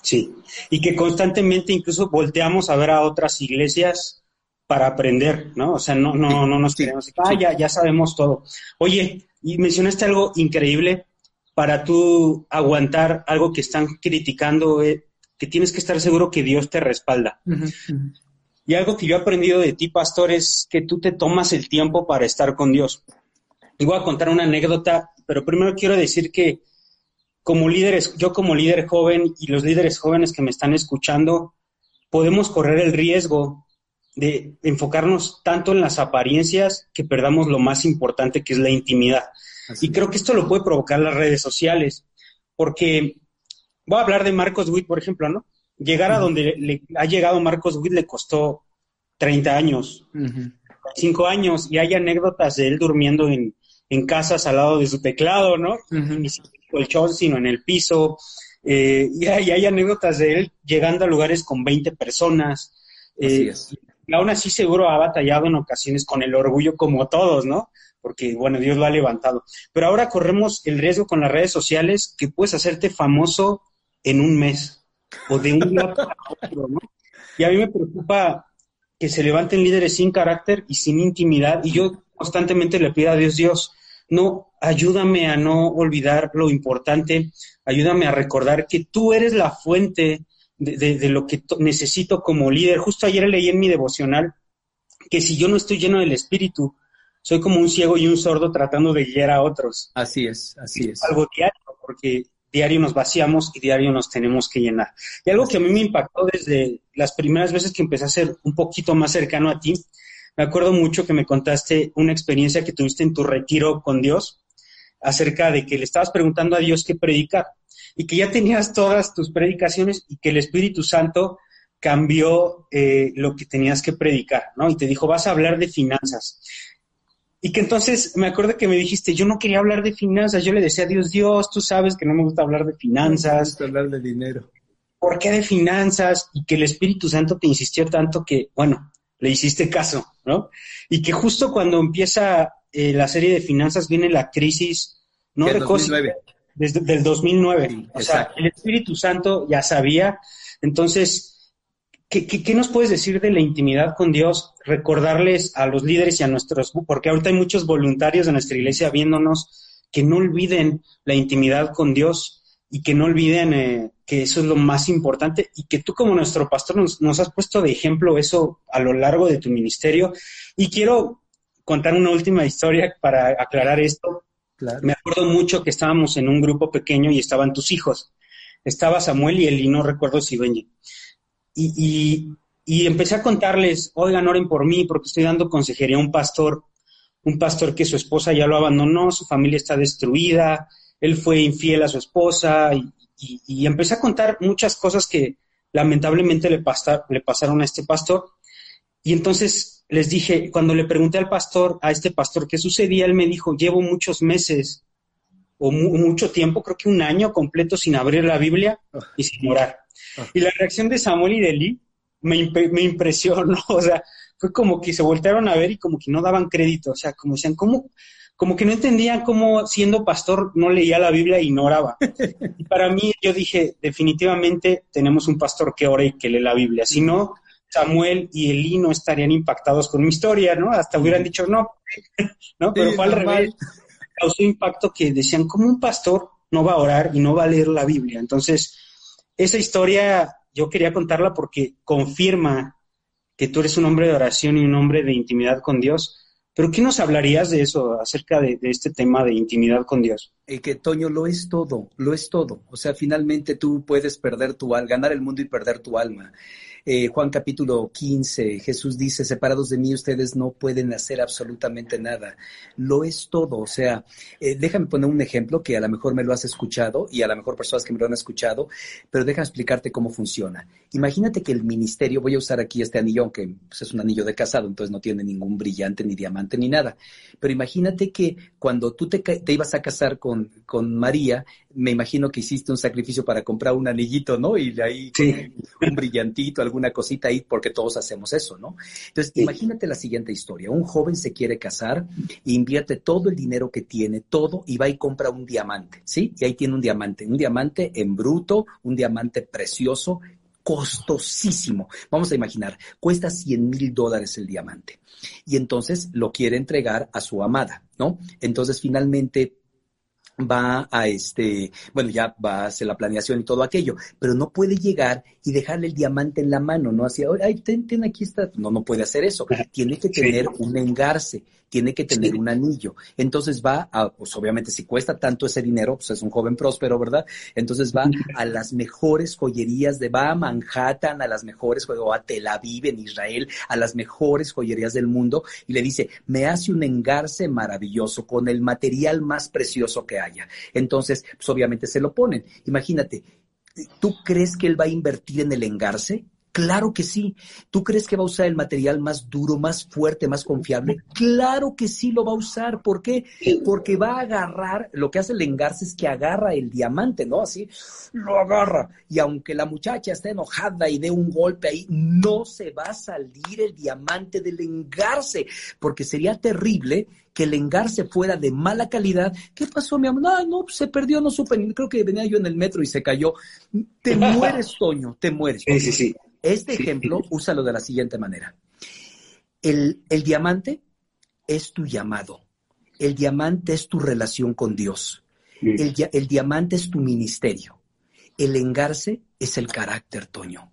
Sí, y que constantemente incluso volteamos a ver a otras iglesias para aprender, ¿no? O sea, no, no, no nos queremos, ah, ya, ya sabemos todo. Oye, y mencionaste algo increíble, para tú aguantar algo que están criticando, eh, que tienes que estar seguro que Dios te respalda. Y algo que yo he aprendido de ti, pastor, es que tú te tomas el tiempo para estar con Dios. Y voy a contar una anécdota, pero primero quiero decir que como líderes, yo como líder joven y los líderes jóvenes que me están escuchando, podemos correr el riesgo de enfocarnos tanto en las apariencias que perdamos lo más importante que es la intimidad. Y creo que esto lo puede provocar las redes sociales, porque voy a hablar de Marcos Witt, por ejemplo, ¿no? Llegar a donde le, ha llegado Marcos Witt le costó 30 años, 5 años, y hay anécdotas de él durmiendo en, en casas al lado de su teclado, ¿no? Siquiera el colchón, sino en el piso. Eh, y, hay, hay, anécdotas de él llegando a lugares con 20 personas. Eh, y aún así seguro ha batallado en ocasiones con el orgullo como todos, ¿no? porque bueno, Dios lo ha levantado. Pero ahora corremos el riesgo con las redes sociales que puedes hacerte famoso en un mes. o de un día para otro, ¿no? Y a mí me preocupa que se levanten líderes sin carácter y sin intimidad y yo constantemente le pido a Dios, Dios, no, ayúdame a no olvidar lo importante, ayúdame a recordar que tú eres la fuente de, lo que necesito como líder. Justo ayer leí en mi devocional que si yo no estoy lleno del Espíritu, soy como un ciego y un sordo tratando de guiar a otros. Así es, así es. Algo diario, porque diario nos vaciamos y diario nos tenemos que llenar. Y algo que a mí me impactó desde las primeras veces que empecé a ser un poquito más cercano a ti, me acuerdo mucho que me contaste una experiencia que tuviste en tu retiro con Dios acerca de que le estabas preguntando a Dios qué predicar y que ya tenías todas tus predicaciones y que el Espíritu Santo cambió eh, lo que tenías que predicar, ¿no? Y te dijo, vas a hablar de finanzas. Y que entonces me acuerdo que me dijiste, yo no quería hablar de finanzas, yo le decía a Dios, Dios, tú sabes que no me gusta hablar de finanzas. No me gusta hablar de dinero. ¿Por qué de finanzas? Y que el Espíritu Santo te insistió tanto que, bueno, le hiciste caso, ¿no? Y que justo cuando empieza eh, la serie de finanzas viene la crisis, no 2009. desde del 2009. o sea, el Espíritu Santo ya sabía. Entonces, ¿qué, ¿qué, nos puedes decir de la intimidad con Dios? Recordarles a los líderes y a nuestros, porque ahorita hay muchos voluntarios de nuestra iglesia viéndonos, que no olviden la intimidad con Dios y que no olviden eh, que eso es lo más importante y que tú como nuestro pastor nos, has puesto de ejemplo eso a lo largo de tu ministerio. Y quiero contar una última historia para aclarar esto. Me acuerdo mucho que estábamos en un grupo pequeño y estaban tus hijos. Estaba Samuel y él, y no recuerdo si Benji. Y, y, empecé a contarles, oigan, oren por mí porque estoy dando consejería a un pastor, un pastor que su esposa ya lo abandonó, su familia está destruida, él fue infiel a su esposa y, y, empecé a contar muchas cosas que lamentablemente le, pasaron a este pastor. Y entonces les dije, cuando le pregunté al pastor, a este pastor qué sucedía, él me dijo, llevo muchos meses o mucho tiempo, creo que un año completo sin abrir la Biblia y sin orar. Y la reacción de Samuel y de Lee me, me impresionó, <laughs> o sea, fue como que se voltearon a ver y como que no daban crédito, o sea, como decían, ¿cómo, como que no entendían cómo siendo pastor no leía la Biblia y no oraba. <laughs> Y para mí yo dije, definitivamente tenemos un pastor que ora y que lee la Biblia. Si no, Samuel y Elí no estarían impactados con mi historia, ¿no? Hasta hubieran dicho no, <laughs> ¿no? Pero fue al revés. Causó impacto que decían, ¿cómo un pastor no va a orar y no va a leer la Biblia? Entonces, esa historia yo quería contarla porque confirma que tú eres un hombre de oración y un hombre de intimidad con Dios pero ¿qué nos hablarías de eso, acerca de, este tema de intimidad con Dios? Eh, que Toño, lo es todo, lo es todo. O sea, finalmente tú puedes perder tu alma, ganar el mundo y perder tu alma. Eh, Juan capítulo 15, Jesús dice, separados de mí ustedes no pueden hacer absolutamente nada. Lo es todo, o sea, eh, déjame poner un ejemplo que a lo mejor me lo has escuchado y a lo mejor personas que me lo han escuchado, pero déjame explicarte cómo funciona. Imagínate que el ministerio, voy a usar aquí este anillo, que pues, es un anillo de casado, entonces no tiene ningún brillante, ni diamante, ni nada, pero imagínate que cuando tú te, te ibas a casar con, con María, me imagino que hiciste un sacrificio para comprar un anillito, ¿no? Y de ahí un brillantito, alguna cosita ahí, porque todos hacemos eso, ¿no? Entonces, imagínate la siguiente historia. Un joven se quiere casar, invierte todo el dinero que tiene, todo, y va y compra un diamante, ¿sí? Y ahí tiene un diamante, un diamante en bruto, un diamante precioso, costosísimo. Vamos a imaginar, cuesta 100 mil dólares el diamante. Y entonces lo quiere entregar a su amada, ¿no? Entonces, finalmente va a este, bueno, ya va a hacer la planeación y todo aquello, pero no puede llegar y dejarle el diamante en la mano, ¿no? Así, ay, ten, ten, aquí está. No, no puede hacer eso. Tiene que tener un engarce, tiene que tener un anillo. Entonces va a, pues obviamente si cuesta tanto ese dinero, pues es un joven próspero, ¿verdad? Entonces va a las mejores joyerías de, va a Manhattan, a las mejores, o a Tel Aviv en Israel, a las mejores joyerías del mundo y le dice, me hace un engarce maravilloso con el material más precioso que haya. Entonces, pues obviamente se lo ponen. Imagínate, ¿tú crees que él va a invertir en el engarce? Claro que sí. ¿Tú crees que va a usar el material más duro, más fuerte, más confiable? Claro que sí lo va a usar. ¿Por qué? Porque va a agarrar, lo que hace el engarce es que agarra el diamante, ¿no? Así, lo agarra. Y aunque la muchacha esté enojada y dé un golpe ahí, no se va a salir el diamante del engarce, porque sería terrible que el engarce fuera de mala calidad. ¿Qué pasó, mi amor? No, no, se perdió, no supe, creo que venía yo en el metro y se cayó. Te <laughs> mueres, Toño, te mueres. Sí, sí, sí. Este ejemplo, úsalo de la siguiente manera. El, diamante es tu llamado. El diamante es tu relación con Dios. El, el, diamante es tu ministerio. El engarce es el carácter, Toño.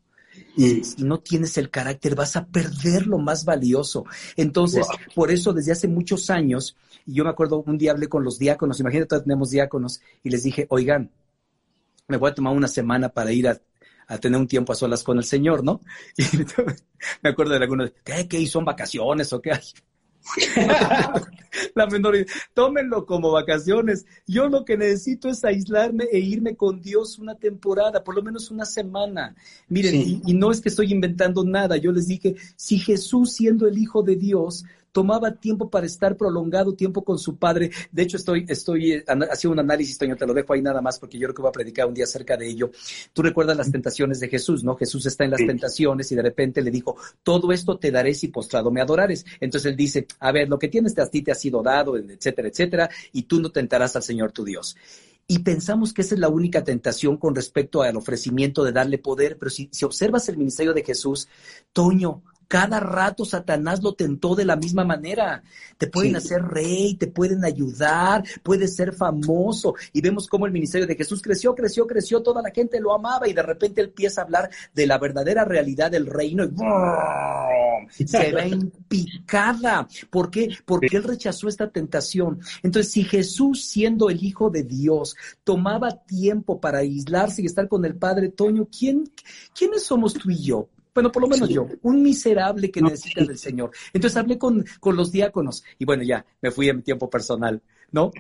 Si no tienes el carácter, vas a perder lo más valioso. Entonces, por eso desde hace muchos años, y yo me acuerdo un día hablé con los diáconos, imagínate, tenemos diáconos, y les dije, oigan, me voy a tomar una semana para ir a a tener un tiempo a solas con el Señor, ¿no? <laughs> Y me acuerdo de algunos, ¿qué? ¿Qué? ¿Son vacaciones o qué? <laughs> la menor tómenlo como vacaciones. Yo lo que necesito es aislarme e irme con Dios una temporada, por lo menos una semana. Miren, y, y, no es que estoy inventando nada, yo les dije, si Jesús siendo el Hijo de Dios tomaba tiempo para estar prolongado tiempo con su padre. De hecho, estoy, estoy eh, haciendo un análisis, Toño, te lo dejo ahí nada más porque yo creo que voy a predicar un día acerca de ello. Tú recuerdas las tentaciones de Jesús, ¿no? Jesús está en las tentaciones y de repente le dijo, todo esto te daré si postrado me adorares. Entonces él dice, a ver, lo que tienes a ti te ha sido dado, etcétera, etcétera, y tú no tentarás al Señor tu Dios. Y pensamos que esa es la única tentación con respecto al ofrecimiento de darle poder, pero si, si observas el ministerio de Jesús, Toño, cada rato Satanás lo tentó de la misma manera. Te pueden hacer rey, te pueden ayudar, puedes ser famoso. Y vemos cómo el ministerio de Jesús creció, creció, creció, toda la gente lo amaba y de repente él empieza a hablar de la verdadera realidad del reino y se ve en picada. ¿Por qué? Porque él rechazó esta tentación. Entonces, si Jesús, siendo el Hijo de Dios, tomaba tiempo para aislarse y estar con el Padre Toño, ¿quién, ¿quiénes somos tú y yo? Bueno, por lo menos yo, un miserable que necesita del Señor. Entonces hablé con, con los diáconos y bueno, ya me fui mi tiempo personal, ¿no?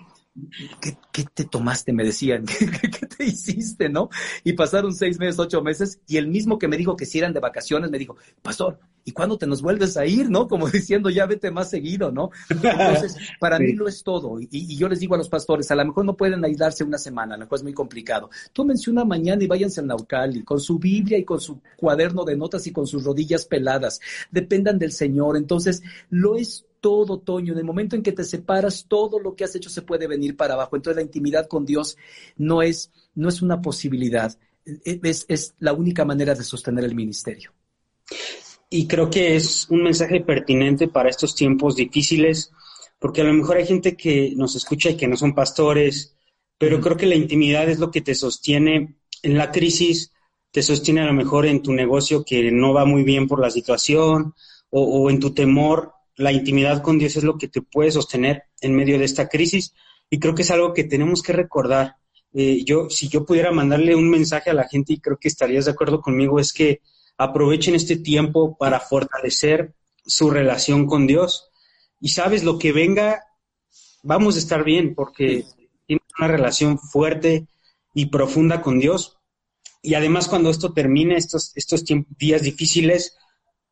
¿Qué, te tomaste? Me decían, <laughs> ¿Qué, te hiciste? ¿No? Y pasaron seis meses, ocho meses, y el mismo que me dijo que si eran de vacaciones, me dijo, Pastor, ¿y cuándo te nos vuelves a ir? ¿No? Como <laughs> diciendo, ya vete más seguido, ¿no? Entonces, para <laughs> mí lo es todo. Y, yo les digo a los pastores, a lo mejor no pueden aislarse una semana, a lo mejor es muy complicado. Tómense una mañana y váyanse al Naucali, con su Biblia y con su cuaderno de notas y con sus rodillas peladas. Dependan del Señor. Entonces, lo es todo, Toño. En el momento en que te separas, todo lo que has hecho se puede venir para abajo. Entonces la intimidad con Dios no es, no es una posibilidad, e, es, es la única manera de sostener el ministerio. Y creo que es un mensaje pertinente para estos tiempos difíciles, porque a lo mejor hay gente que nos escucha y que no son pastores, pero creo que la intimidad es lo que te sostiene en la crisis, te sostiene a lo mejor en tu negocio que no va muy bien por la situación o, o en tu temor la intimidad con Dios es lo que te puede sostener en medio de esta crisis y creo que es algo que tenemos que recordar. Eh, yo, si yo pudiera mandarle un mensaje a la gente y creo que estarías de acuerdo conmigo, es que aprovechen este tiempo para fortalecer su relación con Dios. Y sabes, lo que venga, vamos a estar bien porque tienes una relación fuerte y profunda con Dios. Y además cuando esto termine, estos, estos días difíciles,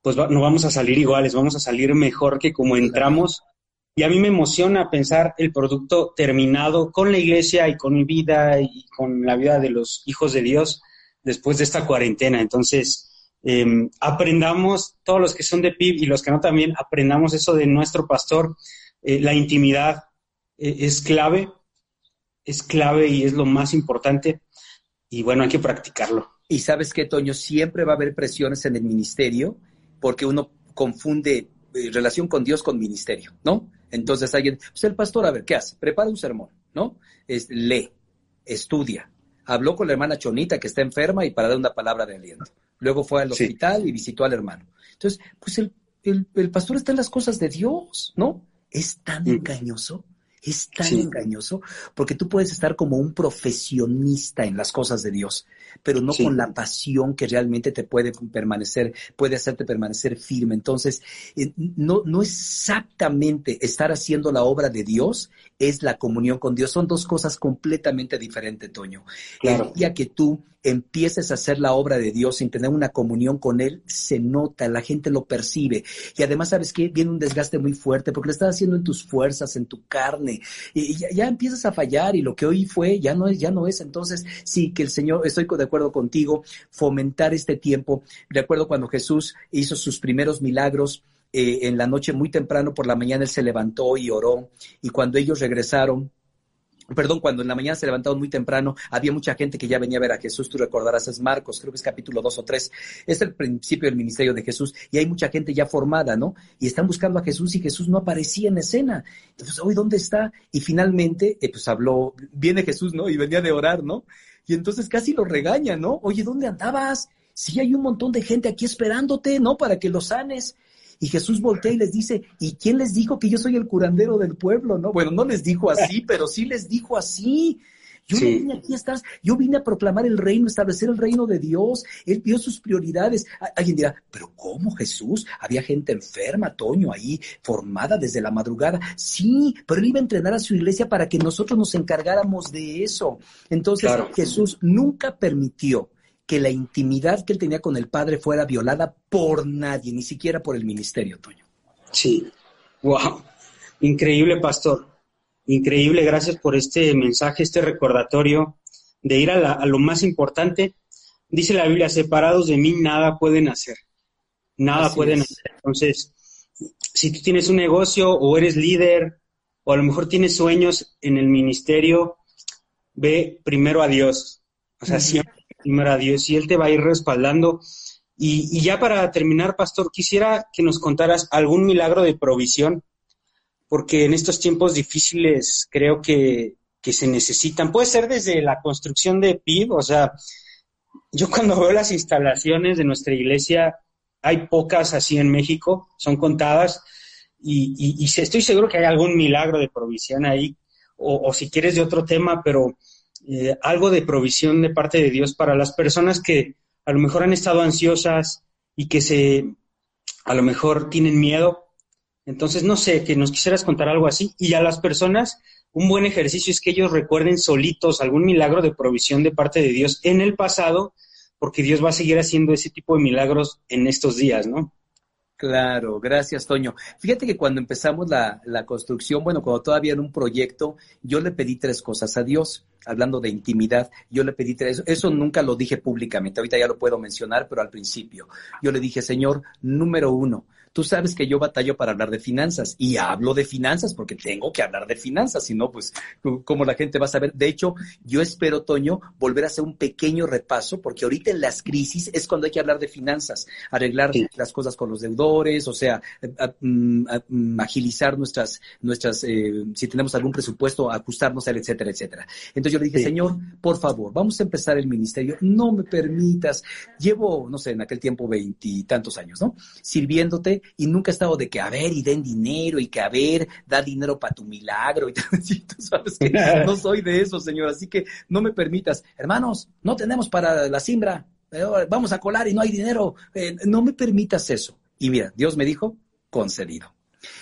pues no vamos a salir iguales, vamos a salir mejor que como entramos. Y a mí me emociona pensar el producto terminado con la iglesia y con mi vida y con la vida de los hijos de Dios después de esta cuarentena. Entonces, em, aprendamos, todos los que son de PIB y los que no también, aprendamos eso de nuestro pastor. Eh, la intimidad eh, es clave, es clave y es lo más importante. Y bueno, hay que practicarlo. Y sabes que, Toño, siempre va a haber presiones en el ministerio porque uno confunde eh, relación con Dios con ministerio, ¿no? Entonces alguien, pues el pastor, a ver, ¿qué hace? Prepara un sermón, ¿no? Es, lee, estudia. Habló con la hermana Chonita que está enferma y para dar una palabra de aliento. Luego fue al hospital y visitó al hermano. Entonces, pues el, el, pastor está en las cosas de Dios, ¿no? Es tan mm. engañoso es tan engañoso porque tú puedes estar como un profesionista en las cosas de Dios, pero no con la pasión que realmente te puede permanecer, puede hacerte permanecer firme. Entonces, eh, no, no exactamente estar haciendo la obra de Dios es la comunión con Dios. Son dos cosas completamente diferentes, Toño. Claro. El día que tú empieces a hacer la obra de Dios sin tener una comunión con Él, se nota, la gente lo percibe. Y además, ¿sabes qué? Viene un desgaste muy fuerte porque lo estás haciendo en tus fuerzas, en tu carne. Y ya, ya empiezas a fallar y lo que hoy fue ya no es, ya no es. Entonces, sí, que el Señor, estoy de acuerdo contigo, fomentar este tiempo. De acuerdo cuando Jesús hizo sus primeros milagros, eh, en la noche muy temprano por la mañana él se levantó y oró y cuando ellos regresaron Perdón, cuando en la mañana se levantaron muy temprano, había mucha gente que ya venía a ver a Jesús. Tú recordarás, es Marcos, creo que es capítulo 2 o 3. Es el principio del ministerio de Jesús y hay mucha gente ya formada, ¿no? Y están buscando a Jesús y Jesús no aparecía en escena. Entonces, hoy, ¿dónde está? Y finalmente, eh, pues habló, viene Jesús, ¿no? Y venía de orar, ¿no? Y entonces casi lo regaña, ¿no? Oye, ¿dónde andabas? Sí, hay un montón de gente aquí esperándote, ¿no? Para que lo sanes. Y Jesús voltea y les dice, ¿y quién les dijo que yo soy el curandero del pueblo? No, bueno, no les dijo así, pero sí les dijo así. Yo no vine aquí a estar, yo vine a proclamar el reino, establecer el reino de Dios. Él vio sus prioridades. Alguien dirá, pero ¿cómo Jesús? Había gente enferma, Toño, ahí, formada desde la madrugada. Sí, pero él iba a entrenar a su iglesia para que nosotros nos encargáramos de eso. Entonces, Jesús nunca permitió que la intimidad que él tenía con el Padre fuera violada por nadie, ni siquiera por el ministerio, Toño. Sí, wow, increíble, pastor. Increíble, gracias por este mensaje, este recordatorio de ir a, lo más importante. Dice la Biblia, separados de mí nada pueden hacer. Nada pueden hacer. Entonces, si tú tienes un negocio o eres líder o a lo mejor tienes sueños en el ministerio, ve primero a Dios. O sea, siempre primero a Dios y Él te va a ir respaldando. Y, y, ya para terminar, pastor, quisiera que nos contaras algún milagro de provisión porque en estos tiempos difíciles creo que, se necesitan. Puede ser desde la construcción de PIB, o sea, yo cuando veo las instalaciones de nuestra iglesia, hay pocas así en México, son contadas, y, estoy seguro que hay algún milagro de provisión ahí, o, si quieres de otro tema, pero eh, algo de provisión de parte de Dios para las personas que a lo mejor han estado ansiosas y que se, a lo mejor tienen miedo entonces, no sé, que nos quisieras contar algo así. Y a las personas, un buen ejercicio es que ellos recuerden solitos algún milagro de provisión de parte de Dios en el pasado, porque Dios va a seguir haciendo ese tipo de milagros en estos días, ¿no? Claro, gracias, Toño. Fíjate que cuando empezamos la, la, construcción, bueno, cuando todavía era un proyecto, yo le pedí tres cosas a Dios, hablando de intimidad, yo le pedí tres, eso nunca lo dije públicamente, ahorita ya lo puedo mencionar, pero al principio, yo le dije, Señor, número uno, Tú sabes que yo batallo para hablar de finanzas y hablo de finanzas porque tengo que hablar de finanzas, si no, pues, como la gente va a saber? De hecho, yo espero, Toño, volver a hacer un pequeño repaso porque ahorita en las crisis es cuando hay que hablar de finanzas, arreglar las cosas con los deudores, o sea, mm, mm, agilizar nuestras, nuestras, eh, si tenemos algún presupuesto, ajustarnos al etcétera, etcétera. Entonces yo le dije, Señor, por favor, vamos a empezar el ministerio, no me permitas, llevo, no sé, en aquel tiempo veintitantos años, ¿no? Sirviéndote y nunca he estado de que a ver y den dinero y que a ver, da dinero para tu milagro <laughs> y tú sabes que <laughs> no soy de eso, Señor, así que no me permitas. Hermanos, no tenemos para la siembra, eh, vamos a colar y no hay dinero, eh, no me permitas eso. Y mira, Dios me dijo, concedido.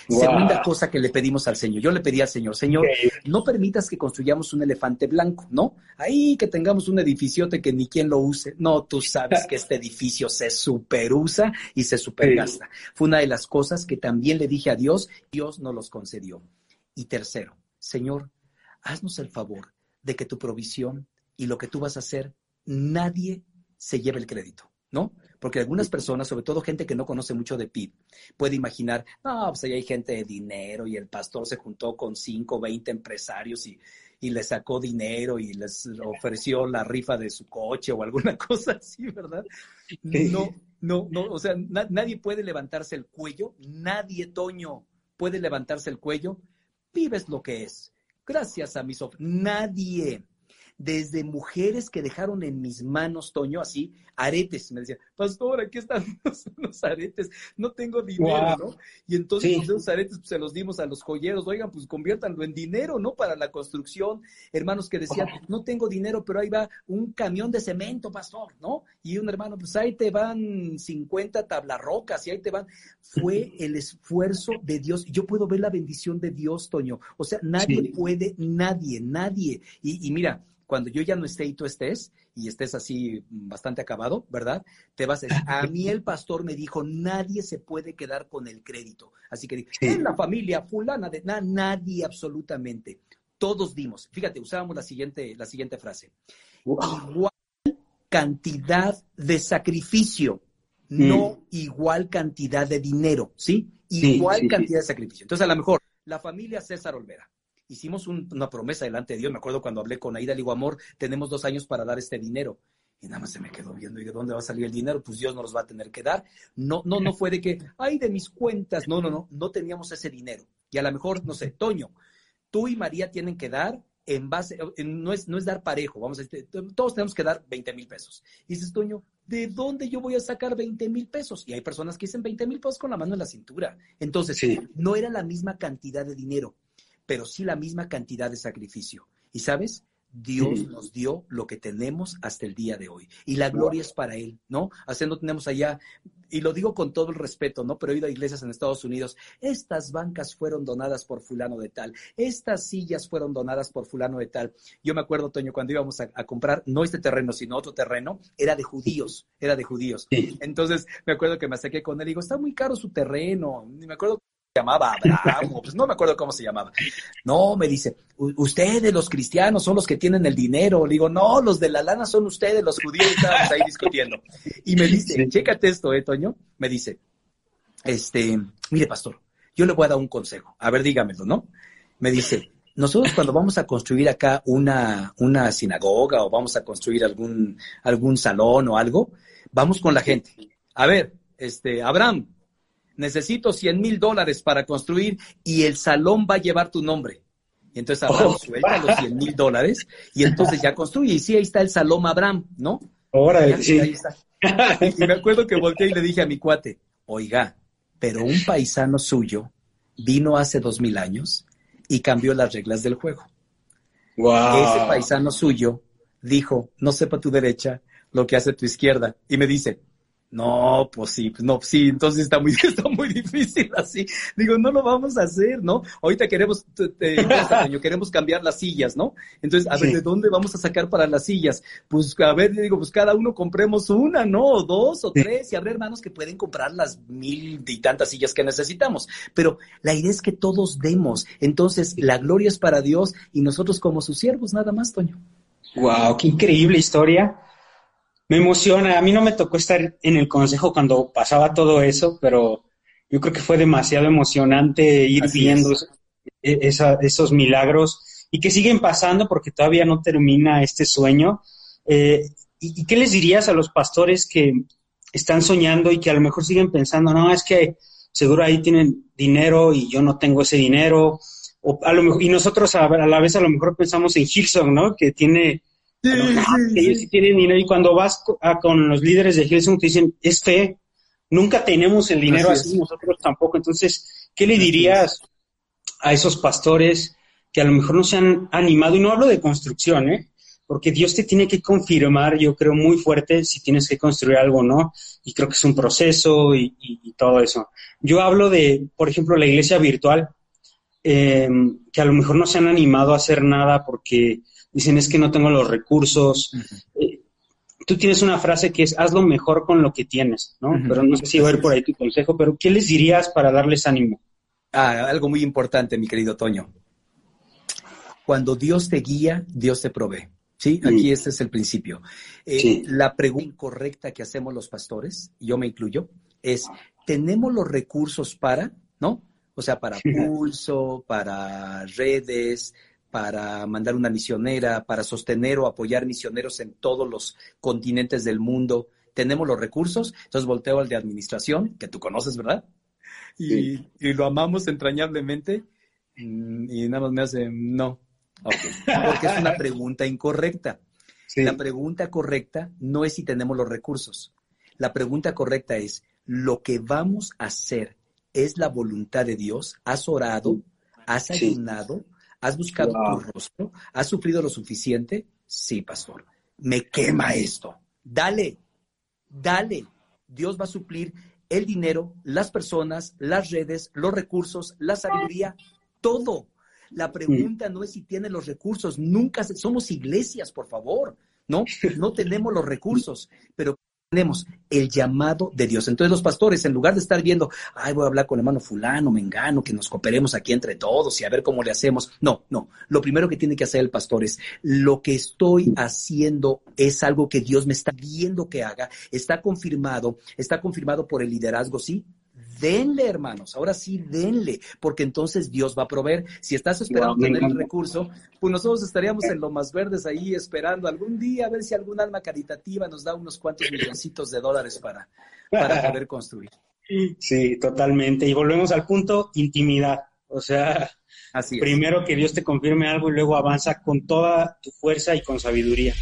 Segunda cosa que le pedimos al Señor. Yo le pedí al Señor, Señor, no permitas que construyamos un elefante blanco, ¿no? Ahí que tengamos un edificiote que ni quien lo use. No, tú sabes que este edificio se superusa y se supergasta. Fue una de las cosas que también le dije a Dios, Dios nos los concedió. Y tercero, Señor, haznos el favor de que tu provisión y lo que tú vas a hacer, nadie se lleve el crédito, ¿no? Porque algunas personas, sobre todo gente que no conoce mucho de PIB, puede imaginar, no, pues ahí hay gente de dinero y el pastor se juntó con 5, 20 empresarios y, y le sacó dinero y les ofreció la rifa de su coche o alguna <laughs> cosa así, ¿verdad? No, no, no, o sea, nadie puede levantarse el cuello, nadie, Toño, puede levantarse el cuello, vives lo que es. Gracias a mis... Nadie, desde mujeres que dejaron en mis manos, Toño, así, aretes. Me decían, pastor, aquí están <laughs> los, aretes, no tengo dinero, ¿no? Y entonces pues, esos aretes pues, se los dimos a los joyeros, oigan, pues conviértanlo en dinero, ¿no? Para la construcción. Hermanos que decían, no tengo dinero, pero ahí va un camión de cemento, pastor, ¿no? Y un hermano, pues ahí te van 50 tablarrocas y ahí te van. Fue el esfuerzo de Dios. Yo puedo ver la bendición de Dios, Toño. O sea, nadie puede, nadie, nadie. Y, mira, cuando yo ya no esté y tú estés, y estés así bastante acabado, ¿verdad? Te vas a decir, a mí el pastor me dijo, nadie se puede quedar con el crédito. Así que en la familia fulana de nadie absolutamente. Todos dimos. Fíjate, usábamos la siguiente, la siguiente frase. Igual cantidad de sacrificio, no mm. igual cantidad de dinero, ¿sí? Igual cantidad de sacrificio. Entonces, a lo mejor, la familia César Olvera, hicimos una promesa delante de Dios. Me acuerdo cuando hablé con Aida, le digo, amor, tenemos dos años para dar este dinero. Y nada más se me quedó viendo, y de dónde va a salir el dinero, pues Dios nos los va a tener que dar. No, no, no fue de que, ay, de mis cuentas. No, no, no, no teníamos ese dinero. Y a lo mejor, no sé, Toño, tú y María tienen que dar en base, no, es, no es dar parejo, vamos a decir, todos tenemos que dar 20 mil pesos. Y dices, Toño, ¿de dónde yo voy a sacar 20 mil pesos? Y hay personas que dicen 20 mil pesos con la mano en la cintura. Entonces, no era la misma cantidad de dinero pero sí la misma cantidad de sacrificio. Y sabes, Dios nos dio lo que tenemos hasta el día de hoy. Y la gloria es para Él, ¿no? Así no tenemos allá, y lo digo con todo el respeto, ¿no? Pero he ido a iglesias en Estados Unidos, estas bancas fueron donadas por fulano de tal, estas sillas fueron donadas por fulano de tal. Yo me acuerdo, Toño, cuando íbamos a, comprar, no este terreno, sino otro terreno, era de judíos, era de judíos. Entonces me acuerdo que me acerqué con él y digo, está muy caro su terreno. Y me acuerdo llamaba Abraham, pues no me acuerdo cómo se llamaba. No, me dice, ustedes los cristianos son los que tienen el dinero. Le digo, no, los de la lana son ustedes, los judíos, estábamos ahí discutiendo. Y me dice, chécate esto, eh, Toño, me dice, este, mire, pastor, yo le voy a dar un consejo. A ver, dígamelo, ¿no? Me dice, nosotros cuando vamos a construir acá una, una sinagoga o vamos a construir algún, algún salón o algo, vamos con la gente. A ver, este, Abraham, necesito 100 mil dólares para construir y el salón va a llevar tu nombre. Y entonces Abraham oh. suelta los 100 mil dólares y entonces ya construye. Y sí, ahí está el salón Abraham, ¿no? Ahora, sí. Ahí está. Y me acuerdo que volteé y le dije a mi cuate, oiga, pero un paisano suyo vino hace dos mil años y cambió las reglas del juego. Wow. Ese paisano suyo dijo, no sepa tu derecha lo que hace tu izquierda. Y me dice, no, pues sí, pues no, sí, entonces está muy, <laughs> está muy difícil así. Digo, no lo vamos a hacer, ¿no? Ahorita queremos, <laughs> queremos cambiar las sillas, ¿no? Entonces, a ver, ¿de dónde vamos a sacar para las sillas? Pues, a ver, digo, pues cada uno compremos una, ¿no? O dos o tres, y habrá hermanos que pueden comprar las mil y tantas sillas que necesitamos. Pero la idea es que todos demos. Entonces, la gloria es para Dios y nosotros como sus siervos, nada más, Toño. Wow, qué increíble historia me emociona. A mí no me tocó estar en el consejo cuando pasaba todo eso, pero yo creo que fue demasiado emocionante ir viendo e-, esos milagros y que siguen pasando porque todavía no termina este sueño. Eh, ¿y, qué les dirías a los pastores que están soñando y que a lo mejor siguen pensando, no, es que seguro ahí tienen dinero y yo no tengo ese dinero? O a lo mejor, y nosotros a, a la vez a lo mejor pensamos en Hilson, ¿no? Que tiene Sí, ellos sí tienen dinero y cuando vas con los líderes de Hillsong te dicen, es fe, nunca tenemos el dinero así, nosotros tampoco. Entonces, ¿qué le dirías a esos pastores que a lo mejor no se han animado? Y no hablo de construcción, ¿eh? Porque Dios te tiene que confirmar, yo creo, muy fuerte si tienes que construir algo o no. Y creo que es un proceso y, todo eso. Yo hablo de, por ejemplo, la iglesia virtual, eh, que a lo mejor no se han animado a hacer nada porque dicen es que no tengo los recursos. Eh, tú tienes una frase que es haz lo mejor con lo que tienes, ¿no? Pero no sé si va a ir por ahí tu consejo, pero ¿qué les dirías para darles ánimo? Ah, algo muy importante, mi querido Toño. Cuando Dios te guía, Dios te provee. ¿Sí? Aquí este es el principio. Eh, la pregunta correcta que hacemos los pastores, yo me incluyo, es, ¿tenemos los recursos para, ¿no? O sea, para <laughs> pulso, para redes, para mandar una misionera, para sostener o apoyar misioneros en todos los continentes del mundo. Tenemos los recursos, entonces volteo al de administración, que tú conoces, ¿verdad? Y, lo amamos entrañablemente mm, y nada más me hace, no, porque es una pregunta incorrecta. La pregunta correcta no es si tenemos los recursos. La pregunta correcta es, ¿lo que vamos a hacer es la voluntad de Dios? ¿Has orado? ¿Has ayunado? ¿Has buscado tu rostro? ¿Has sufrido lo suficiente? Sí, pastor. Me quema esto. Dale, dale. Dios va a suplir el dinero, las personas, las redes, los recursos, la sabiduría, todo. La pregunta no es si tiene los recursos, nunca somos iglesias, por favor, ¿no? No tenemos los recursos, pero tenemos el llamado de Dios. Entonces los pastores, en lugar de estar viendo, ay, voy a hablar con el hermano fulano, me engano, que nos cooperemos aquí entre todos y a ver cómo le hacemos. No, no. Lo primero que tiene que hacer el pastor es, lo que estoy haciendo es algo que Dios me está viendo que haga, está confirmado, está confirmado por el liderazgo, sí, denle, hermanos, ahora sí denle, porque entonces Dios va a proveer. Si estás esperando tener el recurso, pues nosotros estaríamos en lo más verdes ahí esperando algún día a ver si algún alma caritativa nos da unos cuantos milloncitos de dólares para, para poder construir. Sí, totalmente. Y volvemos al punto intimidad. O sea, Así primero que Dios te confirme algo y luego avanza con toda tu fuerza y con sabiduría.